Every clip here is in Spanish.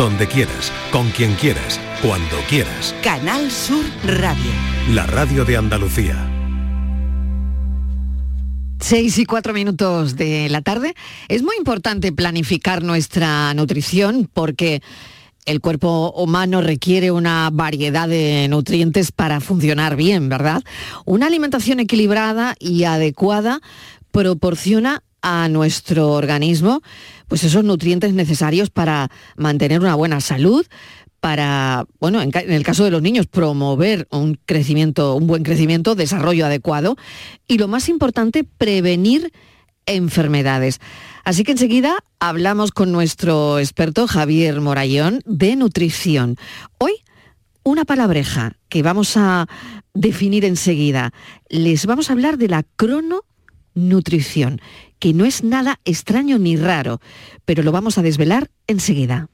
donde quieras, con quien quieras, cuando quieras. Canal Sur Radio. La radio de Andalucía. Seis y cuatro minutos de la tarde. Es muy importante planificar nuestra nutrición porque el cuerpo humano requiere una variedad de nutrientes para funcionar bien, ¿verdad? Una alimentación equilibrada y adecuada proporciona a nuestro organismo pues esos nutrientes necesarios para mantener una buena salud, para, bueno, en, el caso de los niños, promover un crecimiento, un buen crecimiento, desarrollo adecuado y lo más importante, prevenir enfermedades. Así que enseguida hablamos con nuestro experto Javier Morayón de nutrición. Hoy una palabreja que vamos a definir enseguida. Les vamos a hablar de la crononutrición, que no es nada extraño ni raro, pero lo vamos a desvelar enseguida.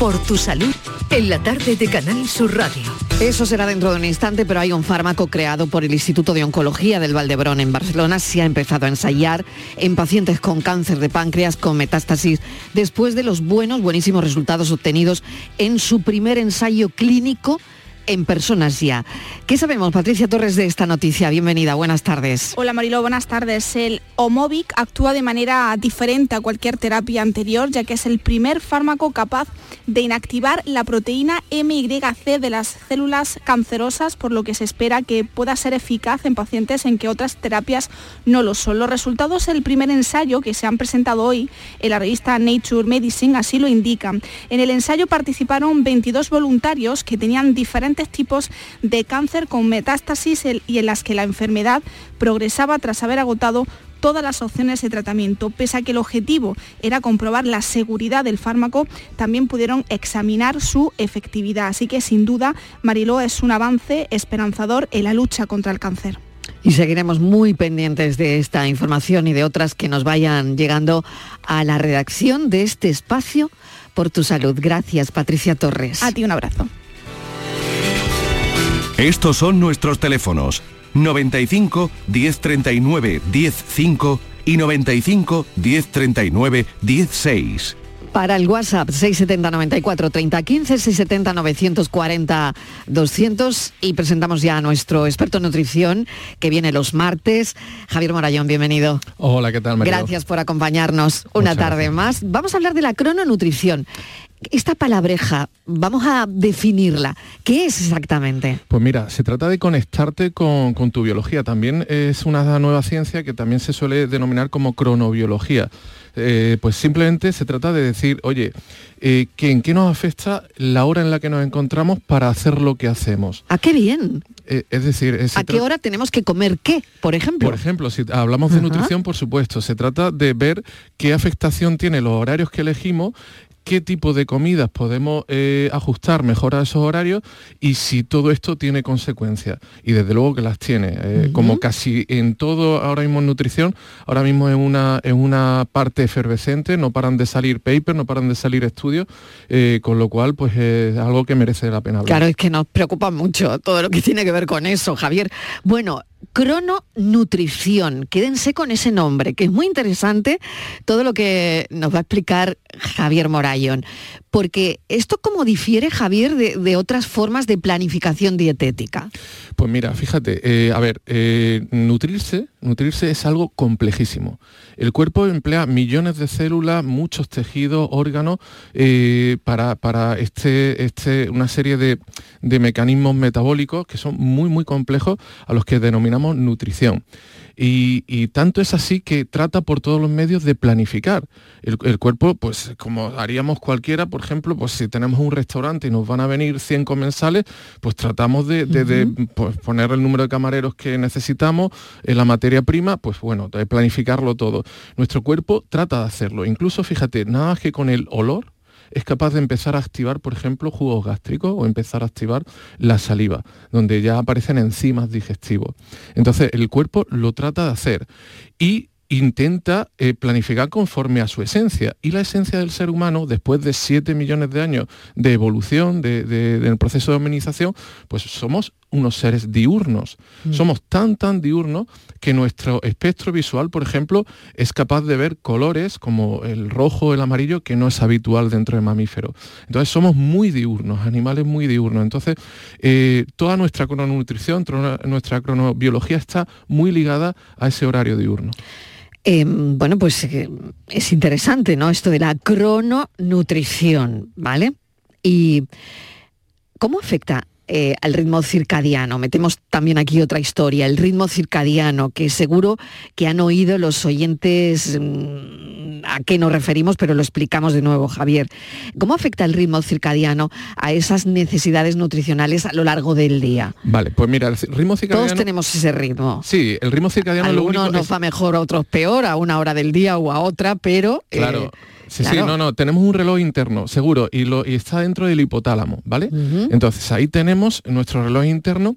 Por tu salud, en la tarde de Canal Sur Radio. Eso será dentro de un instante, pero hay un fármaco creado por el Instituto de Oncología del Valdebrón en Barcelona. Se ha empezado a ensayar en pacientes con cáncer de páncreas con metástasis después de los buenos, buenísimos resultados obtenidos en su primer ensayo clínico en personas ya. ¿Qué sabemos, Patricia Torres, de esta noticia? Bienvenida, buenas tardes. Hola Marilo, buenas tardes. El Omovic actúa de manera diferente a cualquier terapia anterior, ya que es el primer fármaco capaz de inactivar la proteína MYC de las células cancerosas, por lo que se espera que pueda ser eficaz en pacientes en que otras terapias no lo son. Los resultados del primer ensayo que se han presentado hoy en la revista Nature Medicine así lo indican. En el ensayo participaron 22 voluntarios que tenían diferentes tipos de cáncer con metástasis y en las que la enfermedad progresaba tras haber agotado todas las opciones de tratamiento. Pese a que el objetivo era comprobar la seguridad del fármaco, también pudieron examinar su efectividad. Así que sin duda, Mariló es un avance esperanzador en la lucha contra el cáncer. Y seguiremos muy pendientes de esta información y de otras que nos vayan llegando a la redacción de este espacio por tu salud. Gracias, Patricia Torres. A ti un abrazo. Estos son nuestros teléfonos 95 1039 105 y 95 1039 16. Para el WhatsApp 670 94 30 15, 670 940 200 y presentamos ya a nuestro experto en nutrición que viene los martes, Javier Morayón, bienvenido. Hola, ¿qué tal? María? Gracias por acompañarnos una tarde más. Vamos a hablar de la crononutrición esta palabreja, vamos a definirla. ¿Qué es exactamente? Pues mira, se trata de conectarte con, tu biología. También es una nueva ciencia que también se suele denominar como cronobiología. Eh, pues simplemente se trata de decir, oye, eh, ¿en qué nos afecta la hora en la que nos encontramos para hacer lo que hacemos? ¿A qué bien? Eh, es decir, ¿a qué hora tenemos que comer qué, por ejemplo? Por ejemplo, si hablamos de nutrición, por supuesto, se trata de ver qué afectación tienen los horarios que elegimos qué tipo de comidas podemos eh, ajustar mejor a esos horarios y si todo esto tiene consecuencias. Y desde luego que las tiene. Eh, como casi en todo ahora mismo en nutrición, ahora mismo es una, en una parte efervescente, no paran de salir papers, no paran de salir estudios, eh, con lo cual pues es algo que merece la pena hablar. Claro, es que nos preocupa mucho todo lo que tiene que ver con eso, Javier. Bueno, crononutrición. Quédense con ese nombre, que es muy interesante todo lo que nos va a explicar Javier Morayón. Porque esto cómo difiere, Javier, de, otras formas de planificación dietética. Pues mira, fíjate, eh, a ver, eh, nutrirse, nutrirse es algo complejísimo. El cuerpo emplea millones de células, muchos tejidos, órganos, eh, para, para este, este, una serie de, de mecanismos metabólicos que son muy, muy complejos a los que denominamos nutrición. Y, tanto es así que trata por todos los medios de planificar. El, cuerpo, pues como haríamos cualquiera, por ejemplo, pues si tenemos un restaurante y nos van a venir 100 comensales, pues tratamos de, pues, poner el número de camareros que necesitamos, en la materia prima, pues bueno, de planificarlo todo. Nuestro cuerpo trata de hacerlo. Incluso, fíjate, nada más que con el olor, es capaz de empezar a activar, por ejemplo, jugos gástricos o empezar a activar la saliva, donde ya aparecen enzimas digestivos. Entonces, el cuerpo lo trata de hacer y intenta eh, planificar conforme a su esencia. Y la esencia del ser humano, después de 7 millones de años de evolución, del proceso de hominización, pues somos unos seres diurnos. Mm. Somos tan, tan diurnos que nuestro espectro visual, por ejemplo, es capaz de ver colores como el rojo, el amarillo, que no es habitual dentro de mamíferos. Entonces somos muy diurnos, animales muy diurnos. Entonces, eh, toda nuestra crononutrición, toda nuestra cronobiología está muy ligada a ese horario diurno. Em, bueno, pues eh, es interesante, ¿no? Esto de la crononutrición, ¿vale? Y ¿cómo afecta eh, al ritmo circadiano. Metemos también aquí otra historia, el ritmo circadiano, que seguro que han oído los oyentes mm, a qué nos referimos, pero lo explicamos de nuevo, Javier. ¿Cómo afecta el ritmo circadiano a esas necesidades nutricionales a lo largo del día? Vale, pues mira, el ritmo circadiano... Todos tenemos ese ritmo. Sí, el ritmo circadiano... Algunos nos va mejor, a otros peor, a una hora del día o a otra, pero... Claro. Eh, Sí, sí, no, no, tenemos un reloj interno, seguro, y, lo, y está dentro del hipotálamo, ¿vale? Entonces ahí tenemos nuestro reloj interno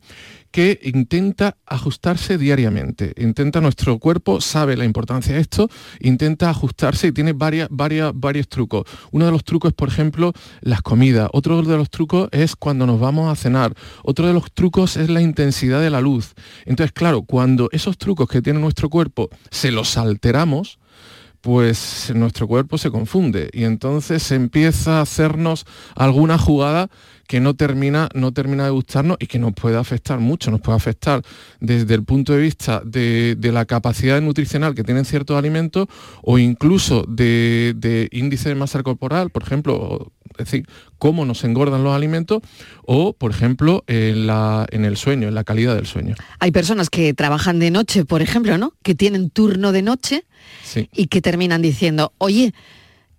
que intenta ajustarse diariamente. Intenta, nuestro cuerpo sabe la importancia de esto, intenta ajustarse y tiene varias, varias, varios trucos. Uno de los trucos es, por ejemplo, las comidas. Otro de los trucos es cuando nos vamos a cenar. Otro de los trucos es la intensidad de la luz. Entonces, claro, cuando esos trucos que tiene nuestro cuerpo se los alteramos, pues nuestro cuerpo se confunde y entonces empieza a hacernos alguna jugada que no termina, no termina de gustarnos y que nos puede afectar mucho, nos puede afectar desde el punto de vista de, la capacidad nutricional que tienen ciertos alimentos o incluso de, índice de masa corporal, por ejemplo, es decir, cómo nos engordan los alimentos o, por ejemplo, en, la, en el sueño, en la calidad del sueño. Hay personas que trabajan de noche, por ejemplo, ¿no? Que tienen turno de noche y que terminan diciendo, oye,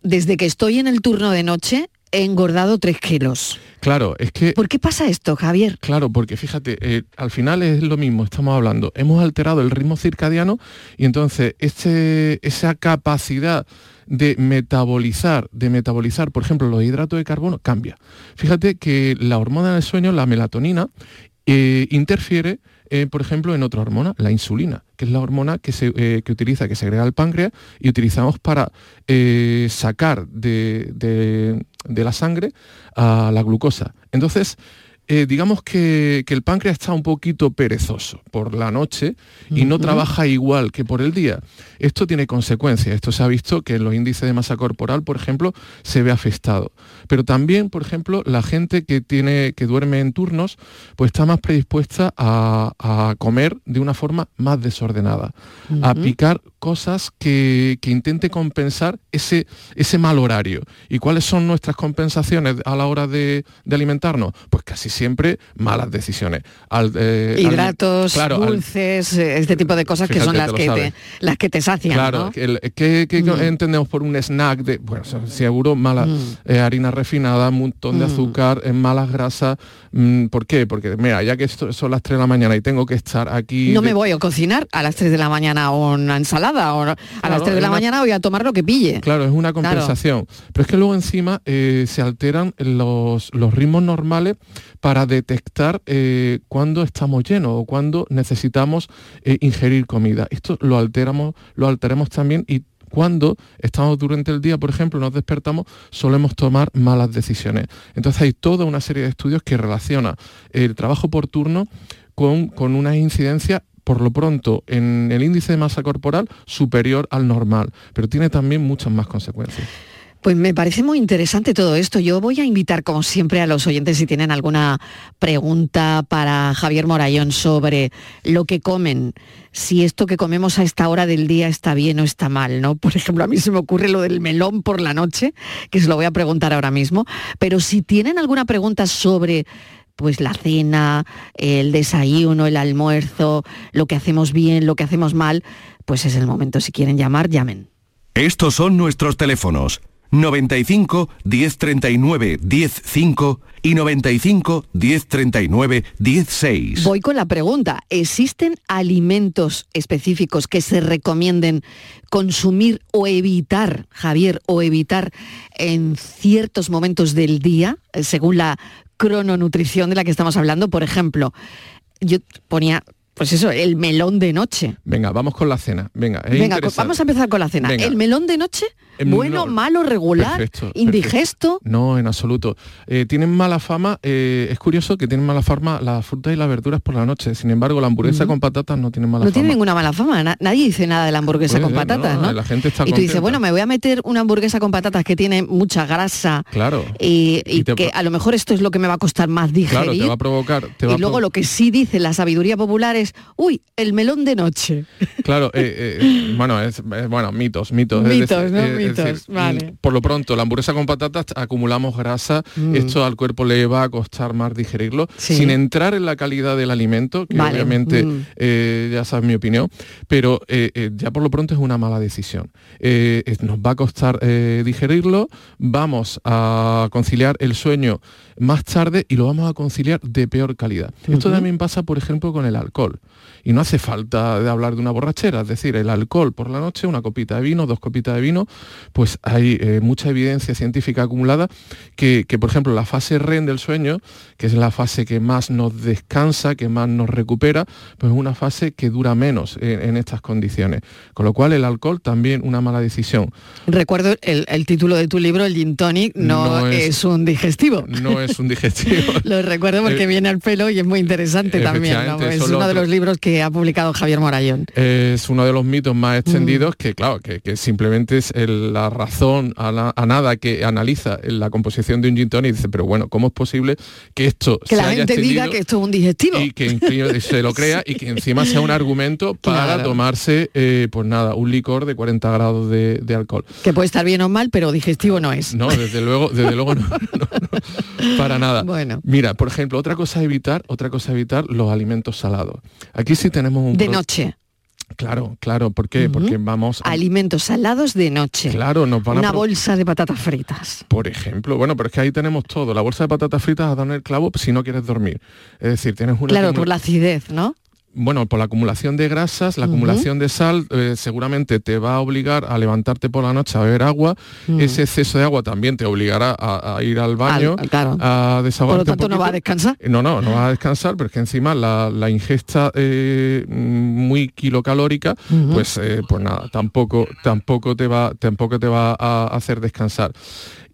desde que estoy en el turno de noche he engordado tres kilos. Claro, es que... ¿Por qué pasa esto, Javier? Claro, porque fíjate, eh, al final es lo mismo, estamos hablando, hemos alterado el ritmo circadiano y entonces este, esa capacidad de metabolizar, de metabolizar, por ejemplo, los hidratos de carbono, cambia. Fíjate que la hormona del sueño, la melatonina, eh, interfiere eh, por ejemplo, en otra hormona, la insulina, que es la hormona que, se, eh, que utiliza, que segrega el páncreas y utilizamos para eh, sacar de, de, la sangre a la glucosa. Entonces, eh, digamos que, el páncreas está un poquito perezoso por la noche y no trabaja igual que por el día. Esto tiene consecuencias. Esto se ha visto que en los índices de masa corporal, por ejemplo, se ve afectado. Pero también, por ejemplo, la gente que, tiene, que duerme en turnos, pues está más predispuesta a, comer de una forma más desordenada, a picar cosas que, intente compensar ese, ese mal horario. ¿Y cuáles son nuestras compensaciones a la hora de, alimentarnos? Pues casi siempre malas decisiones. Eh, Hidratos, dulces, eh, este tipo de cosas que son las que, te, las que te sacian. Claro, ¿qué, mm. entendemos por un snack de, bueno, seguro mala mm. eh, harina refinada, un montón de mm. azúcar, malas grasas? ¿Por qué? Porque mira, ya que son las 3 de la mañana y tengo que estar aquí... No me voy a cocinar a las 3 de la mañana una ensalada o a las 3 de la mañana voy a tomar lo que pille. Claro, es una compensación. Pero es que luego encima se alteran los, los ritmos normales para detectar eh, cuándo estamos llenos o cuándo necesitamos eh, ingerir comida. Esto lo alteramos, lo alteremos también y cuando estamos durante el día, por ejemplo, nos despertamos, solemos tomar malas decisiones. Entonces hay toda una serie de estudios que relaciona el trabajo por turno con, con una incidencia por lo pronto en el índice de masa corporal superior al normal, pero tiene también muchas más consecuencias. Pues me parece muy interesante todo esto. Yo voy a invitar, como siempre, a los oyentes si tienen alguna pregunta para Javier Morayón sobre lo que comen, si esto que comemos a esta hora del día está bien o está mal, ¿no? Por ejemplo, a mí se me ocurre lo del melón por la noche, que se lo voy a preguntar ahora mismo, pero si tienen alguna pregunta sobre pues la cena, el desayuno, el almuerzo, lo que hacemos bien, lo que hacemos mal, pues es el momento. Si quieren llamar, llamen. Estos son nuestros teléfonos 95 1039 105 y 95 1039 16. Voy con la pregunta. ¿Existen alimentos específicos que se recomienden consumir o evitar, Javier, o evitar en ciertos momentos del día, eh, según la crononutrición de la que estamos hablando? Por ejemplo, yo ponía pues eso, el melón de noche. Venga, vamos con la cena. Venga, Venga vamos a empezar con la cena. El melón de noche bueno, no, malo, regular, perfecto, indigesto. No, en absoluto. Eh, tienen mala fama, eh, es curioso que tienen mala fama las frutas y las verduras por la noche. Sin embargo, la hamburguesa con patatas no tiene mala No fama. tiene ninguna mala fama, na- nadie dice nada de la hamburguesa con patatas, ¿no? La gente está Y tú dices, bueno, me voy a meter una hamburguesa con patatas que tiene mucha grasa Claro. y, y Y te que a lo mejor esto es lo que me va a costar más digerir. Claro, te va a provocar... Te va y luego lo que sí dice la sabiduría popular es, uy, el melón de noche. Claro, eh, bueno, es, es- bueno, mitos, mitos. ¿no? Mitos, mm, vale. Por lo pronto, la hamburguesa con patatas acumulamos grasa, Mm. esto al cuerpo le va a costar más digerirlo, Sí. sin entrar en la calidad del alimento, que Vale, obviamente mm. eh, ya sabes mi opinión, pero eh, eh, ya por lo pronto es una mala decisión. Nos va a costar digerirlo, vamos a conciliar el sueño más tarde y lo vamos a conciliar de peor calidad. Esto también pasa, por ejemplo, con el alcohol. Y no hace falta de hablar de una borrachera, es decir, el alcohol por la noche, una copita de vino, dos copitas de vino, pues hay eh, mucha evidencia científica acumulada que, que, por ejemplo, la fase REM del sueño, que es la fase que más nos descansa, que más nos recupera, pues es una fase que dura menos en, en estas condiciones. Con lo cual el alcohol también una mala decisión. Recuerdo el, el título de tu libro, el Gin Tonic, no, No es, es- un digestivo. No es un digestivo. Lo recuerdo porque Eh, viene al pelo y es muy interesante también. Es uno de los libros que ha publicado Javier Morayón. es uno de los mitos más extendidos Mm. que, claro, que, que simplemente es el- la razón a, la- a nada que analiza la composición de un gin tonic y dice, pero bueno, ¿cómo es posible que esto Que se la haya gente diga que esto es un digestivo. y que se lo crea y que encima sea un argumento para Claro. tomarse, eh, pues nada, un licor de 40 grados de, de alcohol? Que puede estar bien o mal, pero digestivo no es. No, desde luego, desde luego no, no, no, para nada. Bueno. Mira, por ejemplo, otra cosa a evitar, otra cosa a evitar, los alimentos salados. Aquí sí tenemos un De noche. Claro, claro, ¿por qué? Porque vamos a- Alimentos salados de noche. Claro, nos van a Una bolsa de patatas fritas. Por ejemplo, bueno, pero es que ahí tenemos todo. La bolsa de patatas fritas a dar en el clavo si no quieres dormir. Es decir, tienes una Claro, por la acidez, ¿no? Bueno, por la acumulación de grasas, la Ujú. acumulación de sal, eh, seguramente te va a obligar a levantarte por la noche a beber agua. Mm. Ese exceso de agua también te obligará a, a ir al baño, Al- claro. a Por desahogarte lo un tanto, no va a descansar. No, no, no vas a descansar, pero es que encima la, la ingesta eh, muy kilocalórica, Ujú. pues, eh, pues nada, tampoco, tampoco, te va, tampoco te va a hacer descansar.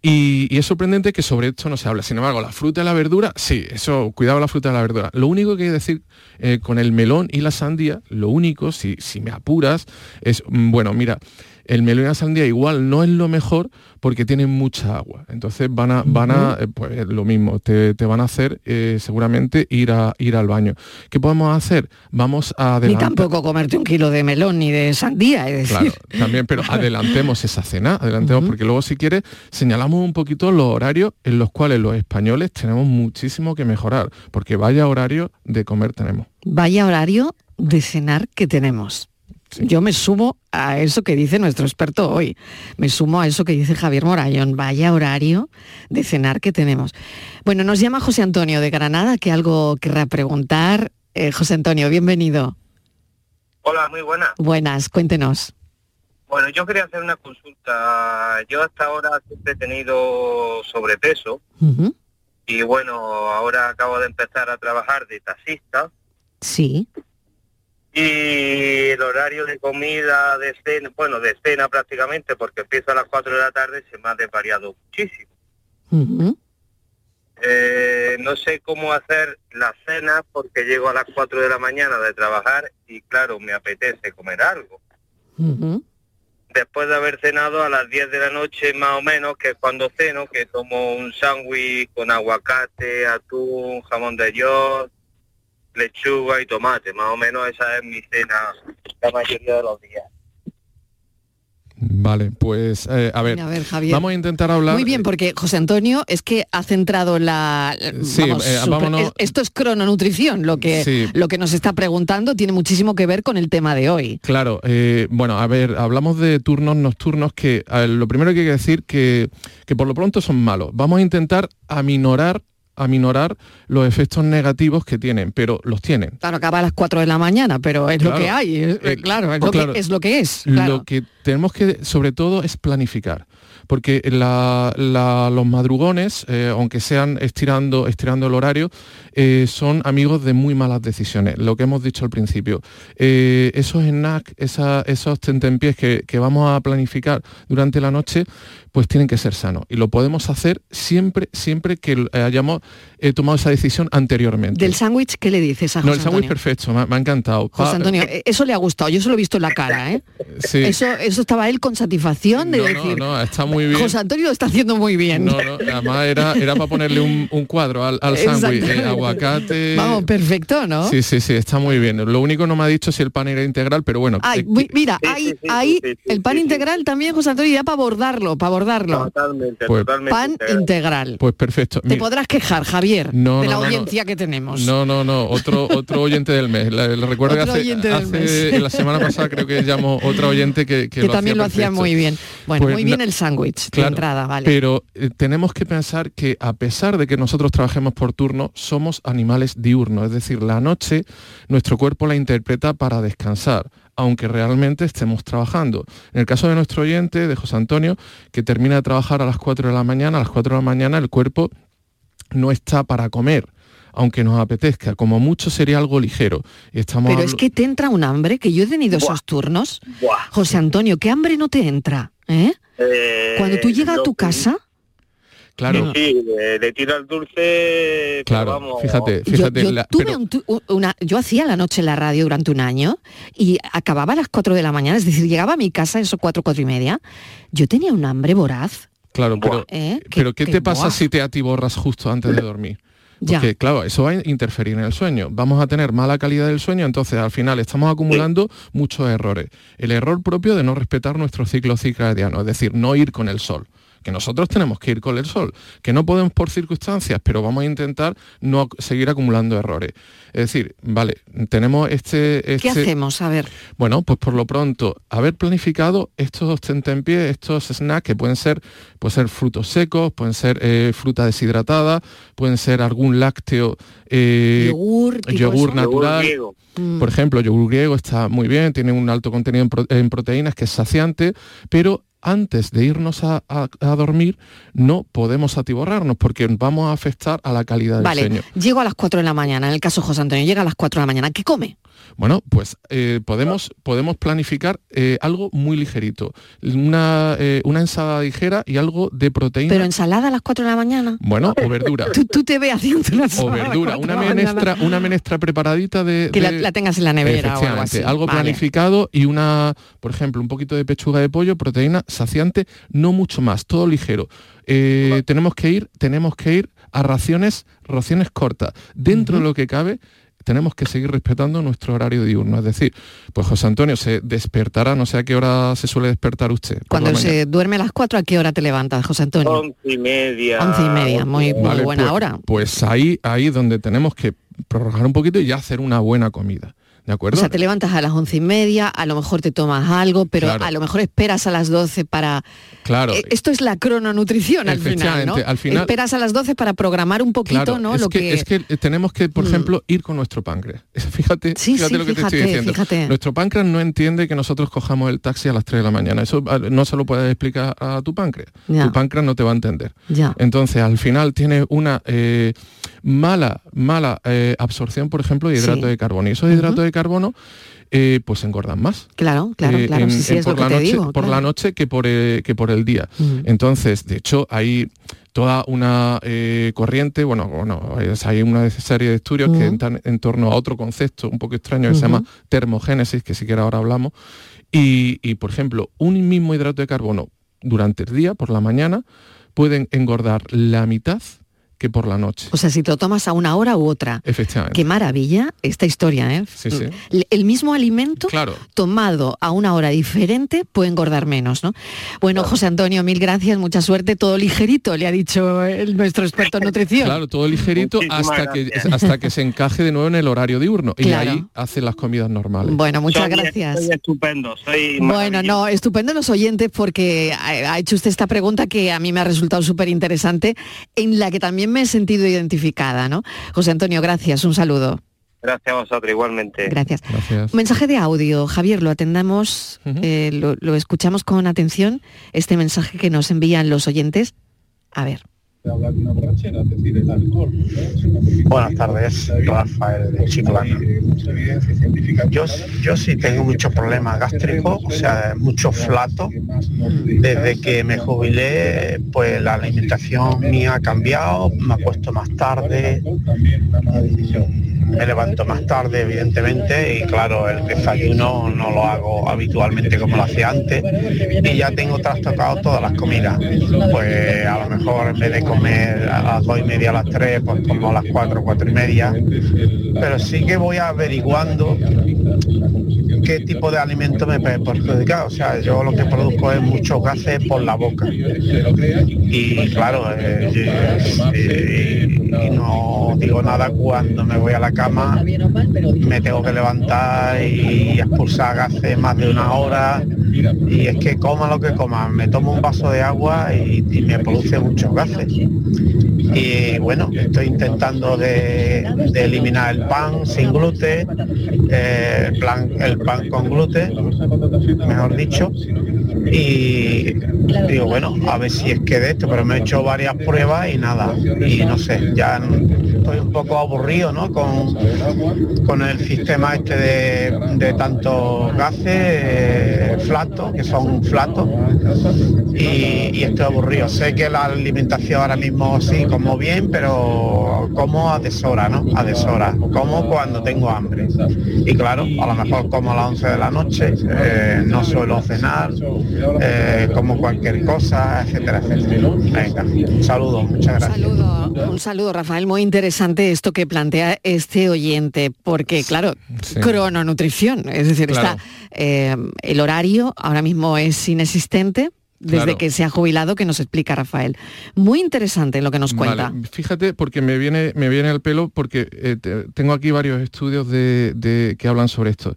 Y, es sorprendente que sobre esto no se habla. Sin embargo, la fruta y la verdura, sí, eso, cuidado la fruta y la verdura. Lo único que hay que decir eh, con el melón y la sandía, lo único, si, si me apuras, es, mm, bueno, mira, el melón y la sandía igual no es lo mejor porque tienen mucha agua. Entonces van a, van a eh, pues lo mismo, te, te van a hacer eh, seguramente ir, a, ir al baño. ¿Qué podemos hacer? Vamos a Ni adelantar. tampoco comerte un kilo de melón ni de sandía, es decir. Claro, también, pero adelantemos esa cena, adelantemos, porque luego si quieres señalamos un poquito los horarios en los cuales los españoles tenemos muchísimo que mejorar, porque vaya horario de comer tenemos. Vaya horario de cenar que tenemos. Sí. Yo me sumo a eso que dice nuestro experto hoy. Me sumo a eso que dice Javier Morayón. Vaya horario de cenar que tenemos. Bueno, nos llama José Antonio de Granada, que algo querrá preguntar. Eh, José Antonio, bienvenido. Hola, muy buena. Buenas, cuéntenos. Bueno, yo quería hacer una consulta. Yo hasta ahora siempre he tenido sobrepeso y bueno, ahora acabo de empezar a trabajar de taxista Sí. Y el horario de comida, de cena, bueno, de cena prácticamente porque empieza a las 4 de la tarde se me ha desvariado muchísimo. Eh, no sé cómo hacer la cena porque llego a las 4 de la mañana de trabajar y claro, me apetece comer algo. Después de haber cenado a las 10 de la noche más o menos, que es cuando ceno, que tomo un sándwich con aguacate, atún, jamón de york, lechuga y tomate. Más o menos esa es mi cena la mayoría de los días. Vale, pues eh, a ver, A ver, Javier. vamos a intentar hablar. Muy bien, porque José Antonio es que ha centrado la... Sí, vamos, eh, super- vámonos- es- esto es crononutrición, lo que, Sí. lo que nos está preguntando tiene muchísimo que ver con el tema de hoy. Claro, eh, bueno, a ver, hablamos de turnos nocturnos que ver, lo primero que hay que decir que, que por lo pronto son malos. Vamos a intentar aminorar, aminorar los efectos negativos que tienen, pero los tienen. Claro, acaba a las 4 de la mañana, pero es lo que hay, es- Eh, claro, es, pues lo claro. que, es lo que es. claro. Lo que tenemos que, sobre todo, es planificar. porque los madrugones, eh, aunque sean estirando, estirando el horario, eh, son amigos de muy malas decisiones, lo que hemos dicho al principio. Eh, esos snacks, esos tentempiés que, que vamos a planificar durante la noche, pues tienen que ser sanos. Y lo podemos hacer siempre, siempre que hayamos eh, tomado esa decisión anteriormente. ¿Del sándwich qué le dices a José No, el sándwich perfecto, me, ha encantado. José Antonio, eh, eso le ha gustado, yo se lo he visto en la cara, ¿eh? Sí. Eso, eso estaba él con satisfacción de decir... No, no, está muy bien. José Antonio lo está haciendo muy bien. No, no, además era, era para ponerle un, cuadro al, al sándwich, eh, aguacate... Vamos, perfecto, ¿no? Sí, sí, sí, está muy bien. Lo único no me ha dicho si el pan era integral, pero bueno. Ay, mira, ahí, ahí el pan integral también, José Antonio, ya para abordarlo, para abordarlo. Pues, pan integral. Pues perfecto. Te podrás quejar, Javier, de la audiencia que tenemos. No, no, no, otro, otro oyente del mes. Le, recuerdo que hace, la semana pasada creo que llamó otra oyente que, que, también lo hacía muy bien. Bueno, pues muy bien el sándwich de entrada, vale. Pero eh, tenemos que pensar que a pesar de que nosotros trabajemos por turno, somos animales diurnos, es decir, la noche nuestro cuerpo la interpreta para descansar aunque realmente estemos trabajando. En el caso de nuestro oyente, de José Antonio, que termina de trabajar a las 4 de la mañana, a las 4 de la mañana el cuerpo no está para comer aunque nos apetezca, como mucho sería algo ligero. Estamos Pero es que te entra un hambre, que yo he tenido esos turnos. José Antonio, ¿qué hambre no te entra? Eh? Eh, Cuando tú llegas a tu casa, Claro. Sí, le, tiro el dulce. Claro, fíjate, fíjate. Yo, tuve una, yo hacía la noche en la radio durante un año y acababa a las 4 de la mañana, es decir, llegaba a mi casa, eso 4, 4 y media. Yo tenía un hambre voraz. Claro, pero, ¿Eh? pero ¿qué, te pasa si te atiborras justo antes de dormir? Porque, claro, eso va a interferir en el sueño. Vamos a tener mala calidad del sueño, entonces al final estamos acumulando muchos errores. El error propio de no respetar nuestro ciclo circadiano, es decir, no ir con el sol que nosotros tenemos que ir con el sol, que no podemos por circunstancias, pero vamos a intentar no seguir acumulando errores. Es decir, vale, tenemos este... ¿Qué este hacemos? A ver. Bueno, pues por lo pronto, haber planificado estos tentempiés, estos snacks que pueden ser, pueden ser frutos secos, pueden ser eh, fruta deshidratada, pueden ser algún lácteo, eh, yogur, yogur natural. Mm. Por ejemplo, yogur griego está muy bien, tiene un alto contenido en proteínas que es saciante, pero antes de irnos a, dormir no podemos atiborrarnos porque vamos a afectar a la calidad del vale, Llego a las 4 de la mañana, en el caso de José Antonio, llega a las 4 de la mañana, ¿qué come? Bueno, pues eh, podemos, podemos planificar eh, algo muy ligerito, una, eh, una, ensalada ligera y algo de proteína. ¿Pero ensalada a las 4 de la mañana? Bueno, o verdura. ¿Tú, te ves haciendo una O verdura, una menestra, una menestra preparadita de... Que La, tengas en la nevera o algo así. Algo planificado y una, por ejemplo, un poquito de pechuga de pollo, proteína saciante, no mucho más, todo ligero. tenemos que ir, tenemos que ir a raciones, raciones cortas. Dentro de lo que cabe, tenemos que seguir respetando nuestro horario diurno. Es decir, pues José Antonio se despertará, no sé a qué hora se suele despertar usted. Cuando se duerme a las 4, ¿a qué hora te levantas, José Antonio? Once y media. Once y media, muy, buena pues, hora. Pues ahí, ahí donde tenemos que prorrogar un poquito y ya hacer una buena comida. ¿De acuerdo? O sea, te levantas a las once y media, a lo mejor te tomas algo, pero a lo mejor esperas a las 12 para... Claro. Eh, esto es la crononutrición al final, ¿no? Al final... Esperas a las 12 para programar un poquito, ¿no? Es lo que, Es que tenemos que, por mm. ejemplo, ir con nuestro páncreas. Fíjate, fíjate lo que te estoy diciendo. Nuestro páncreas no entiende que nosotros cojamos el taxi a las 3 de la mañana. Eso ah, no se lo puedes explicar a tu páncreas. Tu páncreas no te va a entender. Ya. Entonces, al final tiene una eh, mala, mala eh, absorción, por ejemplo, de hidrato de carbono. Y esos hidratos de carbono eh, pues engordan más. Claro, claro, eh, claro. por la noche, por la noche que por, el, que por el día. Entonces, de hecho, hay toda una eh, corriente, bueno, bueno, hay una serie de estudios que están en torno a otro concepto un poco extraño que se llama termogénesis, que siquiera ahora hablamos, y, y, por ejemplo, un mismo hidrato de carbono durante el día, por la mañana, pueden engordar la mitad que por la noche. O sea, si te lo tomas a una hora u otra. Efectivamente. Qué maravilla esta historia, ¿eh? Sí, sí. El mismo alimento tomado a una hora diferente puede engordar menos, ¿no? Bueno, José Antonio, mil gracias, mucha suerte, todo ligerito, le ha dicho nuestro experto en nutrición. Claro, todo ligerito hasta que, hasta que se encaje de nuevo en el horario diurno. Y ahí hace las comidas normales. Bueno, muchas gracias. Soy estupendo, soy Bueno, no, estupendo los oyentes porque ha hecho usted esta pregunta que a mí me ha resultado súper interesante, en la que también me he sentido identificada, ¿no? José Antonio, gracias, un saludo. Gracias a vosotros, igualmente. Gracias. Gracias. Un mensaje de audio, Javier, lo atendamos, eh, lo, lo escuchamos con atención, este mensaje que nos envían los oyentes. A ver. Buenas tardes, Rafael de Chiclana. Yo, yo sí tengo muchos problemas gástricos, o sea, mucho flato. Desde que me jubilé, pues la alimentación mía ha cambiado, me acuesto más tarde, mm, me levanto más tarde, evidentemente, y claro, el desayuno no lo hago habitualmente como lo hacía antes, y ya tengo trastocado todas las comidas. Pues a lo mejor en vez de a las dos y media, a las tres, pues como a las cuatro, cuatro y media. Pero sí que voy averiguando qué tipo de alimento me puede perjudicar. O sea, yo lo que produzco es muchos gases por la boca. Y claro, eh, no digo nada cuando me voy a la cama, me tengo que levantar y expulsar gases más de una hora. Y es que coma lo que coma, me tomo un vaso de agua y, y me produce muchos gases. Y bueno, estoy intentando de, de eliminar el pan sin gluten, eh, el, plan- el pan con gluten, mejor dicho. Y digo, bueno, a ver si es que de esto, pero me he hecho varias pruebas y nada. Y no sé, ya estoy un poco aburrido ¿no? con, con el sistema este de, de tantos gases eh, flatos, que son flatos, y, estoy aburrido. Sé que la alimentación ahora mismo sí como bien, pero como a deshora, ¿no? A deshora. Como cuando tengo hambre. Y claro, a lo mejor como a las 11 de la noche, eh, no suelo cenar, eh, como cualquier cosa, etcétera, etcétera. Venga, un saludo, muchas Un gracias. saludo, un saludo, Rafael. Muy interesante esto que plantea este oyente, porque claro, Sí. crononutrición, es decir, Claro. está eh, el horario ahora mismo es inexistente desde Claro. que se ha jubilado, que nos explica Rafael. Muy interesante lo que nos cuenta. Vale, fíjate, porque me viene, me viene al pelo, porque eh, te- tengo aquí varios estudios de, de- que hablan sobre esto.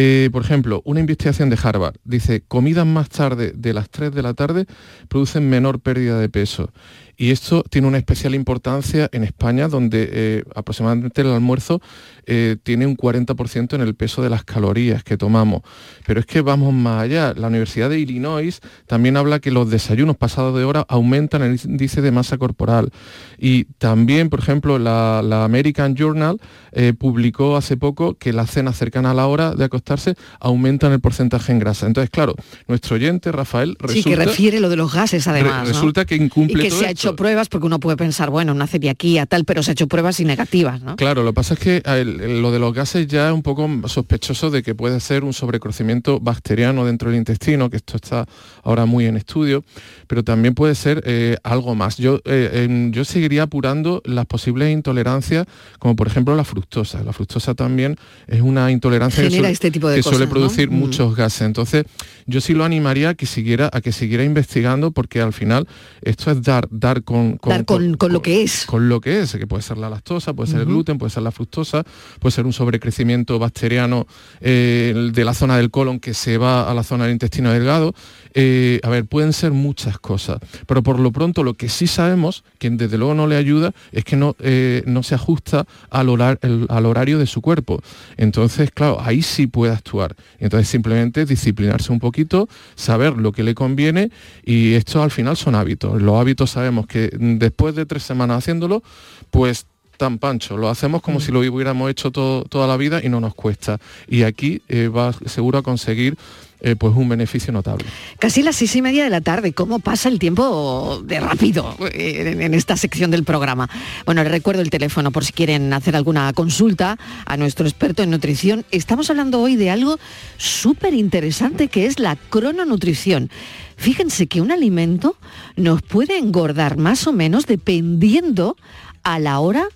Eh, por ejemplo, una investigación de Harvard dice, comidas más tarde de las 3 de la tarde producen menor pérdida de peso. Y esto tiene una especial importancia en España, donde eh, aproximadamente el almuerzo eh, tiene un 40% en el peso de las calorías que tomamos. Pero es que vamos más allá. La Universidad de Illinois también habla que los desayunos pasados de hora aumentan el índice de masa corporal. Y también, por ejemplo, la, la American Journal eh, publicó hace poco que las cenas cercanas a la hora de acostarse aumentan el porcentaje en grasa. Entonces, claro, nuestro oyente, Rafael, sí, que resulta, refiere lo de los gases además. re- ¿no? resulta que y incumple que todo se ha esto. Hecho pruebas, porque uno puede pensar, bueno, una celiaquía, tal, pero se ha hecho pruebas y negativas, ¿no? Claro, lo que pasa es que el- lo de los gases ya es un poco sospechoso de que puede ser un sobrecrecimiento bacteriano dentro del intestino, que esto está ahora muy en estudio, pero también puede ser eh, algo más. Yo, eh, em, yo seguiría apurando las posibles intolerancias, como por ejemplo la fructosa. La fructosa también es una intolerancia que Genera suele, este tipo de que cosas, suele producir Mm. muchos gases. Entonces, yo sí lo animaría a que siguiera, a que siguiera investigando, porque al final esto es dar, dar con, Dar con- con lo que es. Con lo que es, que puede ser la lactosa, puede ser el gluten, puede ser la fructosa, puede ser un sobrecrecimiento bacteriano eh, de la zona del colon que se va a la zona del intestino delgado. Eh, a ver, pueden ser muchas cosas, pero por lo pronto lo que sí sabemos, que desde luego no le ayuda, es que no, eh, no se ajusta al, horar- el- al horario de su cuerpo. Entonces, claro, ahí sí puede actuar. Entonces simplemente disciplinarse un poquito, saber lo que le conviene y esto al final son hábitos. Los hábitos sabemos que mm, después de tres semanas haciéndolo, pues tan pancho, lo hacemos como si lo hubiéramos hecho todo- toda la vida y no nos cuesta. Y aquí eh, va seguro a conseguir eh, pues un beneficio notable. Casi las seis y media de la tarde. ¿Cómo pasa el tiempo de rápido eh, en, esta sección del programa? Bueno, les recuerdo el teléfono por si quieren hacer alguna consulta a nuestro experto en nutrición. Estamos hablando hoy de algo súper interesante que es la crononutrición. Fíjense que un alimento nos puede engordar más o menos dependiendo a la hora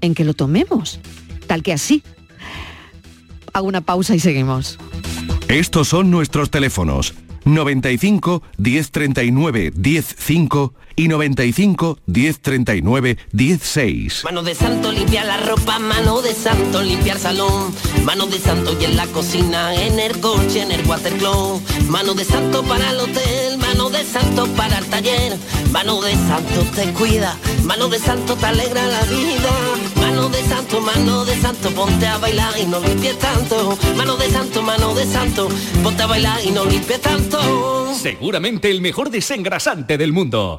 en que lo tomemos. Tal que así. Hago una pausa y seguimos. Estos son nuestros teléfonos. 95 1039 105 y 95 1039 16. Mano de santo limpia la ropa, mano de santo limpiar salón, mano de santo y en la cocina, en el coche, en el watercloak, mano de santo para el hotel, mano de santo para el taller, mano de santo te cuida, mano de santo te alegra la vida, mano de santo, mano de santo, ponte a bailar y no limpies tanto, mano de santo, mano de santo, ponte a bailar y no limpies tanto. Seguramente el mejor desengrasante del mundo.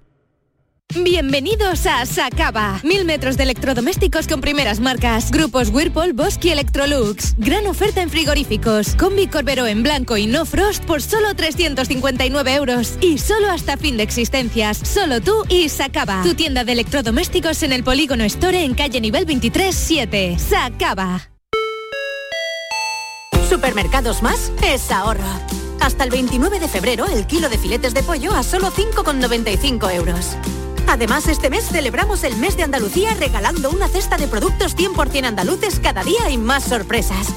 Bienvenidos a Sacaba. Mil metros de electrodomésticos con primeras marcas. Grupos Whirlpool, Bosque y Electrolux. Gran oferta en frigoríficos. Combi Corbero en blanco y no frost por solo 359 euros. Y solo hasta fin de existencias. Solo tú y Sacaba. Tu tienda de electrodomésticos en el Polígono Store en calle nivel 23 7. Sacaba. Supermercados Más es ahorro. Hasta el 29 de febrero el kilo de filetes de pollo a solo 5,95 euros. Además, este mes celebramos el mes de Andalucía regalando una cesta de productos 100% andaluces cada día y más sorpresas.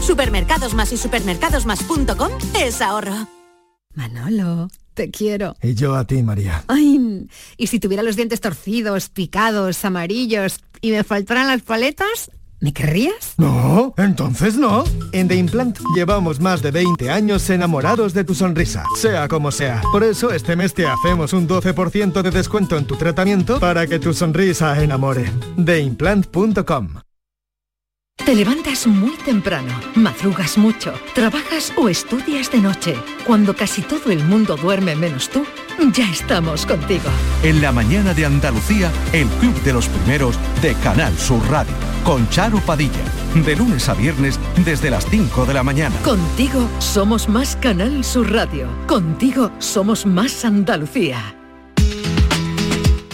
Supermercados Más y supermercadosmás.com es ahorro. Manolo, te quiero. Y yo a ti, María. Ay, y si tuviera los dientes torcidos, picados, amarillos y me faltaran las paletas, ¿me querrías? No, entonces no. En The Implant llevamos más de 20 años enamorados de tu sonrisa, sea como sea. Por eso este mes te hacemos un 12% de descuento en tu tratamiento para que tu sonrisa enamore. TheImplant.com Te levantas muy temprano, madrugas mucho, trabajas o estudias de noche. Cuando casi todo el mundo duerme menos tú, ya estamos contigo. En la mañana de Andalucía, el Club de los Primeros de Canal Sur Radio, con Charo Padilla, de lunes a viernes desde las 5 de la mañana. Contigo somos más Canal Sur Radio. Contigo somos más Andalucía.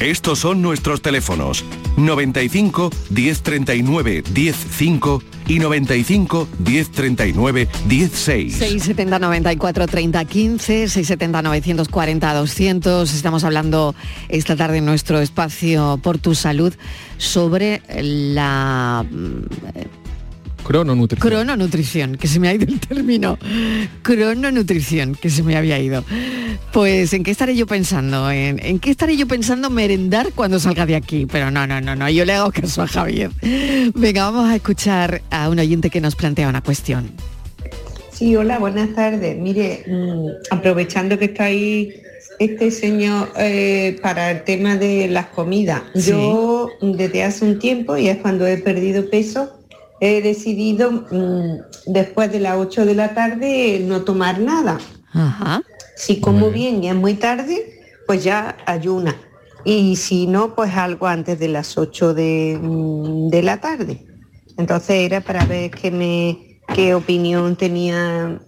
Estos son nuestros teléfonos 95 1039 105 y 95 1039 16. 670 94 30 15, 670 940 200. Estamos hablando esta tarde en nuestro espacio Por tu Salud sobre la Crononutrición. Crononutrición, que se me ha ido el término. Crononutrición, que se me había ido. Pues, ¿en qué estaré yo pensando? ¿En, en qué estaré yo pensando merendar cuando salga de aquí? Pero no, no, no, no, yo le hago caso a Javier. Venga, vamos a escuchar a un oyente que nos plantea una cuestión. Sí, hola, buenas tardes. Mire, mm, aprovechando que está ahí este señor eh, para el tema de las comidas, yo desde hace un tiempo, y es cuando he perdido peso, he decidido mm, después de las 8 de la tarde no tomar nada. Ajá. Si como bien y es muy tarde, pues ya ayuna. Y si no, pues algo antes de las 8 de, mm, de la tarde. Entonces era para ver qué, me, qué opinión tenía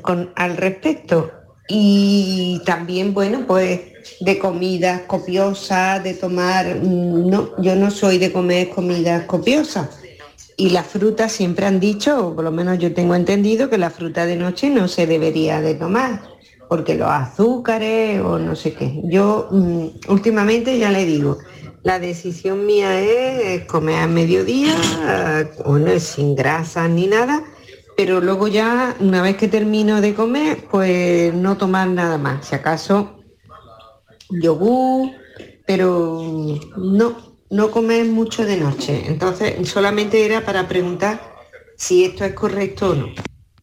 con, al respecto. Y también, bueno, pues de comidas copiosas, de tomar, mm, no, yo no soy de comer comidas copiosas. Y la fruta siempre han dicho, o por lo menos yo tengo entendido, que la fruta de noche no se debería de tomar, porque los azúcares o no sé qué. Yo mm, últimamente ya le digo, la decisión mía es comer a mediodía, bueno, sin grasa ni nada, pero luego ya, una vez que termino de comer, pues no tomar nada más. Si acaso yogur, pero no, no comer mucho de noche. Entonces, solamente era para preguntar si esto es correcto o no.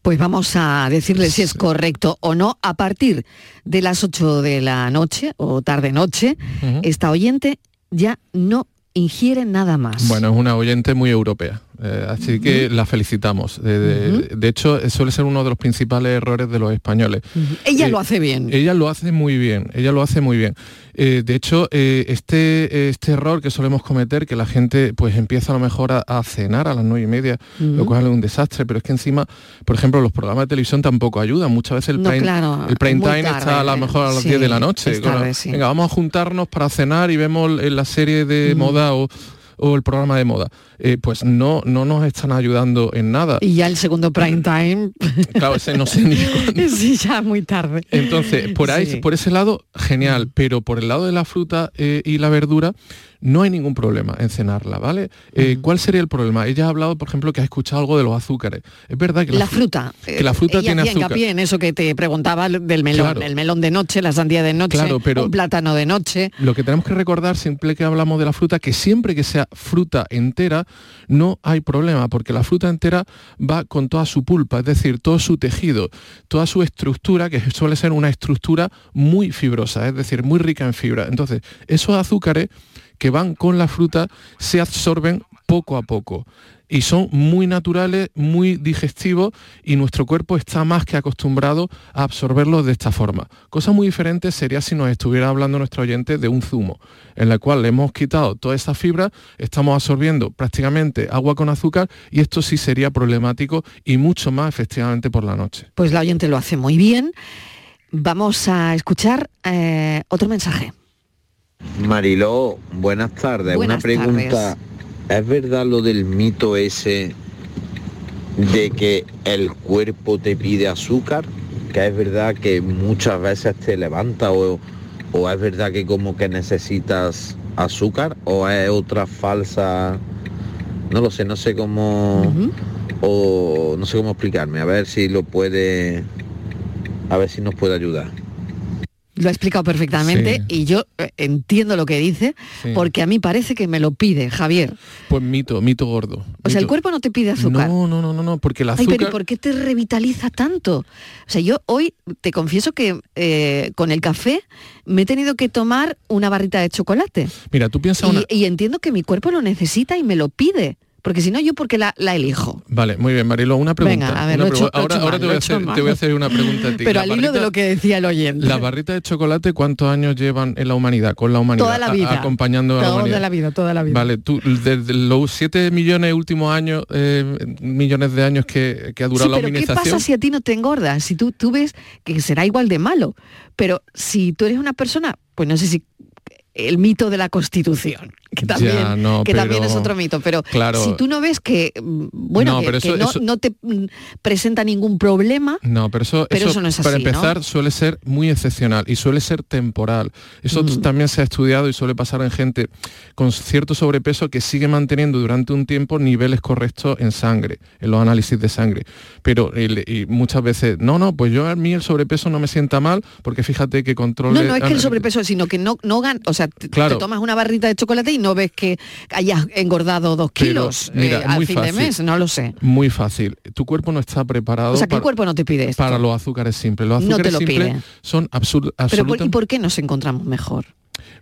Pues vamos a decirle si es correcto o no. A partir de las 8 de la noche o tarde-noche, esta oyente ya no ingiere nada más. Bueno, es una oyente muy europea. Eh, así que la felicitamos. De, de- de hecho, eh, suele ser uno de los principales errores de los españoles. Ella Eh, lo hace bien. Ella lo hace muy bien, ella lo hace muy bien. Eh, de hecho, eh, este, este error que solemos cometer, que la gente pues empieza a lo mejor a, a cenar a las nueve y media, lo cual es un desastre, pero es que encima, por ejemplo, los programas de televisión tampoco ayudan. Muchas veces el No, prime, claro, el prime time tarde, está a lo mejor a las sí, 10 de la noche. sí. Venga, vamos a juntarnos para cenar y vemos eh, la serie de moda o o el programa de moda, eh, pues no, no nos están ayudando en nada. Y ya el segundo prime time. claro, ese no sé ni Sí, ya muy tarde. Entonces, por ahí, Sí. por ese lado, genial, pero por el lado de la fruta eh, y la verdura, no hay ningún problema en cenarla, ¿vale? Eh, ¿Cuál sería el problema? Ella ha hablado, por ejemplo, que ha escuchado algo de los azúcares. Es verdad que La fru- fruta. que la fruta tiene azúcar. hincapié en eso que te preguntaba del melón. Claro. El melón de noche, la sandía de noche, Claro, pero- un plátano de noche. Lo que tenemos que recordar siempre que hablamos de la fruta, que siempre que sea fruta entera, no hay problema, porque la fruta entera va con toda su pulpa, es decir, todo su tejido, toda su estructura, que suele ser una estructura muy fibrosa, es decir, muy rica en fibra. Entonces, esos azúcares que van con la fruta se absorben poco a poco y son muy naturales, muy digestivos y nuestro cuerpo está más que acostumbrado a absorberlos de esta forma. Cosa muy diferente sería si nos estuviera hablando nuestro oyente de un zumo, en la cual le hemos quitado toda esa fibra, estamos absorbiendo prácticamente agua con azúcar y esto sí sería problemático y mucho más efectivamente por la noche. Pues la oyente lo hace muy bien. Vamos a escuchar eh, otro mensaje. Mariló, buenas tardes. Buenas Una pregunta. ¿Es verdad lo del mito ese de que el cuerpo te pide azúcar? Que es verdad que muchas veces te levanta o, o es verdad que como que necesitas azúcar o es otra falsa... No lo sé, no sé cómo... O no sé cómo explicarme. A ver si lo puede... A ver si nos puede ayudar. Lo ha explicado perfectamente y yo eh, entiendo lo que dice Sí. porque a mí parece que me lo pide, Javier. Pues mito, mito gordo. O sea, el cuerpo no te pide azúcar. No, no, no, no, no, porque el Ay, azúcar... pero ¿y por qué te revitaliza tanto? O sea, yo hoy te confieso que eh, con el café me he tenido que tomar una barrita de chocolate. Mira, tú piensas y entiendo que mi cuerpo lo necesita y me lo pide. Porque si no, yo porque la, la elijo. Vale, muy bien, Marilo, una pregunta. Venga, a ver, una lo he hecho- pregunta. lo he ahora hecho ahora mal, te, voy a hacer, mal. te voy a hacer una pregunta a ti. Pero La al hilo de lo que decía el oyente. La barrita de chocolate, ¿cuántos años llevan en la humanidad, con la humanidad? Toda la a- vida. acompañando a la Toda humanidad. la vida, toda la vida. Vale, tú, desde los 7 millones últimos años, eh, millones de años que, que ha durado Sí, la pero ¿qué pasa si a ti no te engordas? Si tú, tú ves que será igual de malo. Pero si tú eres una persona, pues no sé si el mito de la constitución, que también, Ya, no, que también es otro mito, pero Claro. si tú no ves que, mm, bueno, No, que, pero que eso- no, eso- no te mm, presenta ningún problema, No, pero eso, Pero eso no es para empezar suele ser muy excepcional y suele ser temporal. Eso Mm. también se ha estudiado y suele pasar en gente con cierto sobrepeso que sigue manteniendo durante un tiempo niveles correctos en sangre, en los análisis de sangre. Pero el- y muchas veces, no, no, pues yo a mí el sobrepeso no me sienta mal porque fíjate que controle... no, no es que el sobrepeso, sino que no, no gan- o sea, te, Claro. te tomas una barrita de chocolate y no ves que hayas engordado dos Pero, kilos mira, eh, al fin de mes, no lo sé. Muy fácil. Tu cuerpo no está preparado O sea, que el para, cuerpo no te pide esto. para los azúcares simples. Los No te azúcares lo simples pide. son absur- Pero por- absolutamente... ¿y por qué nos encontramos mejor?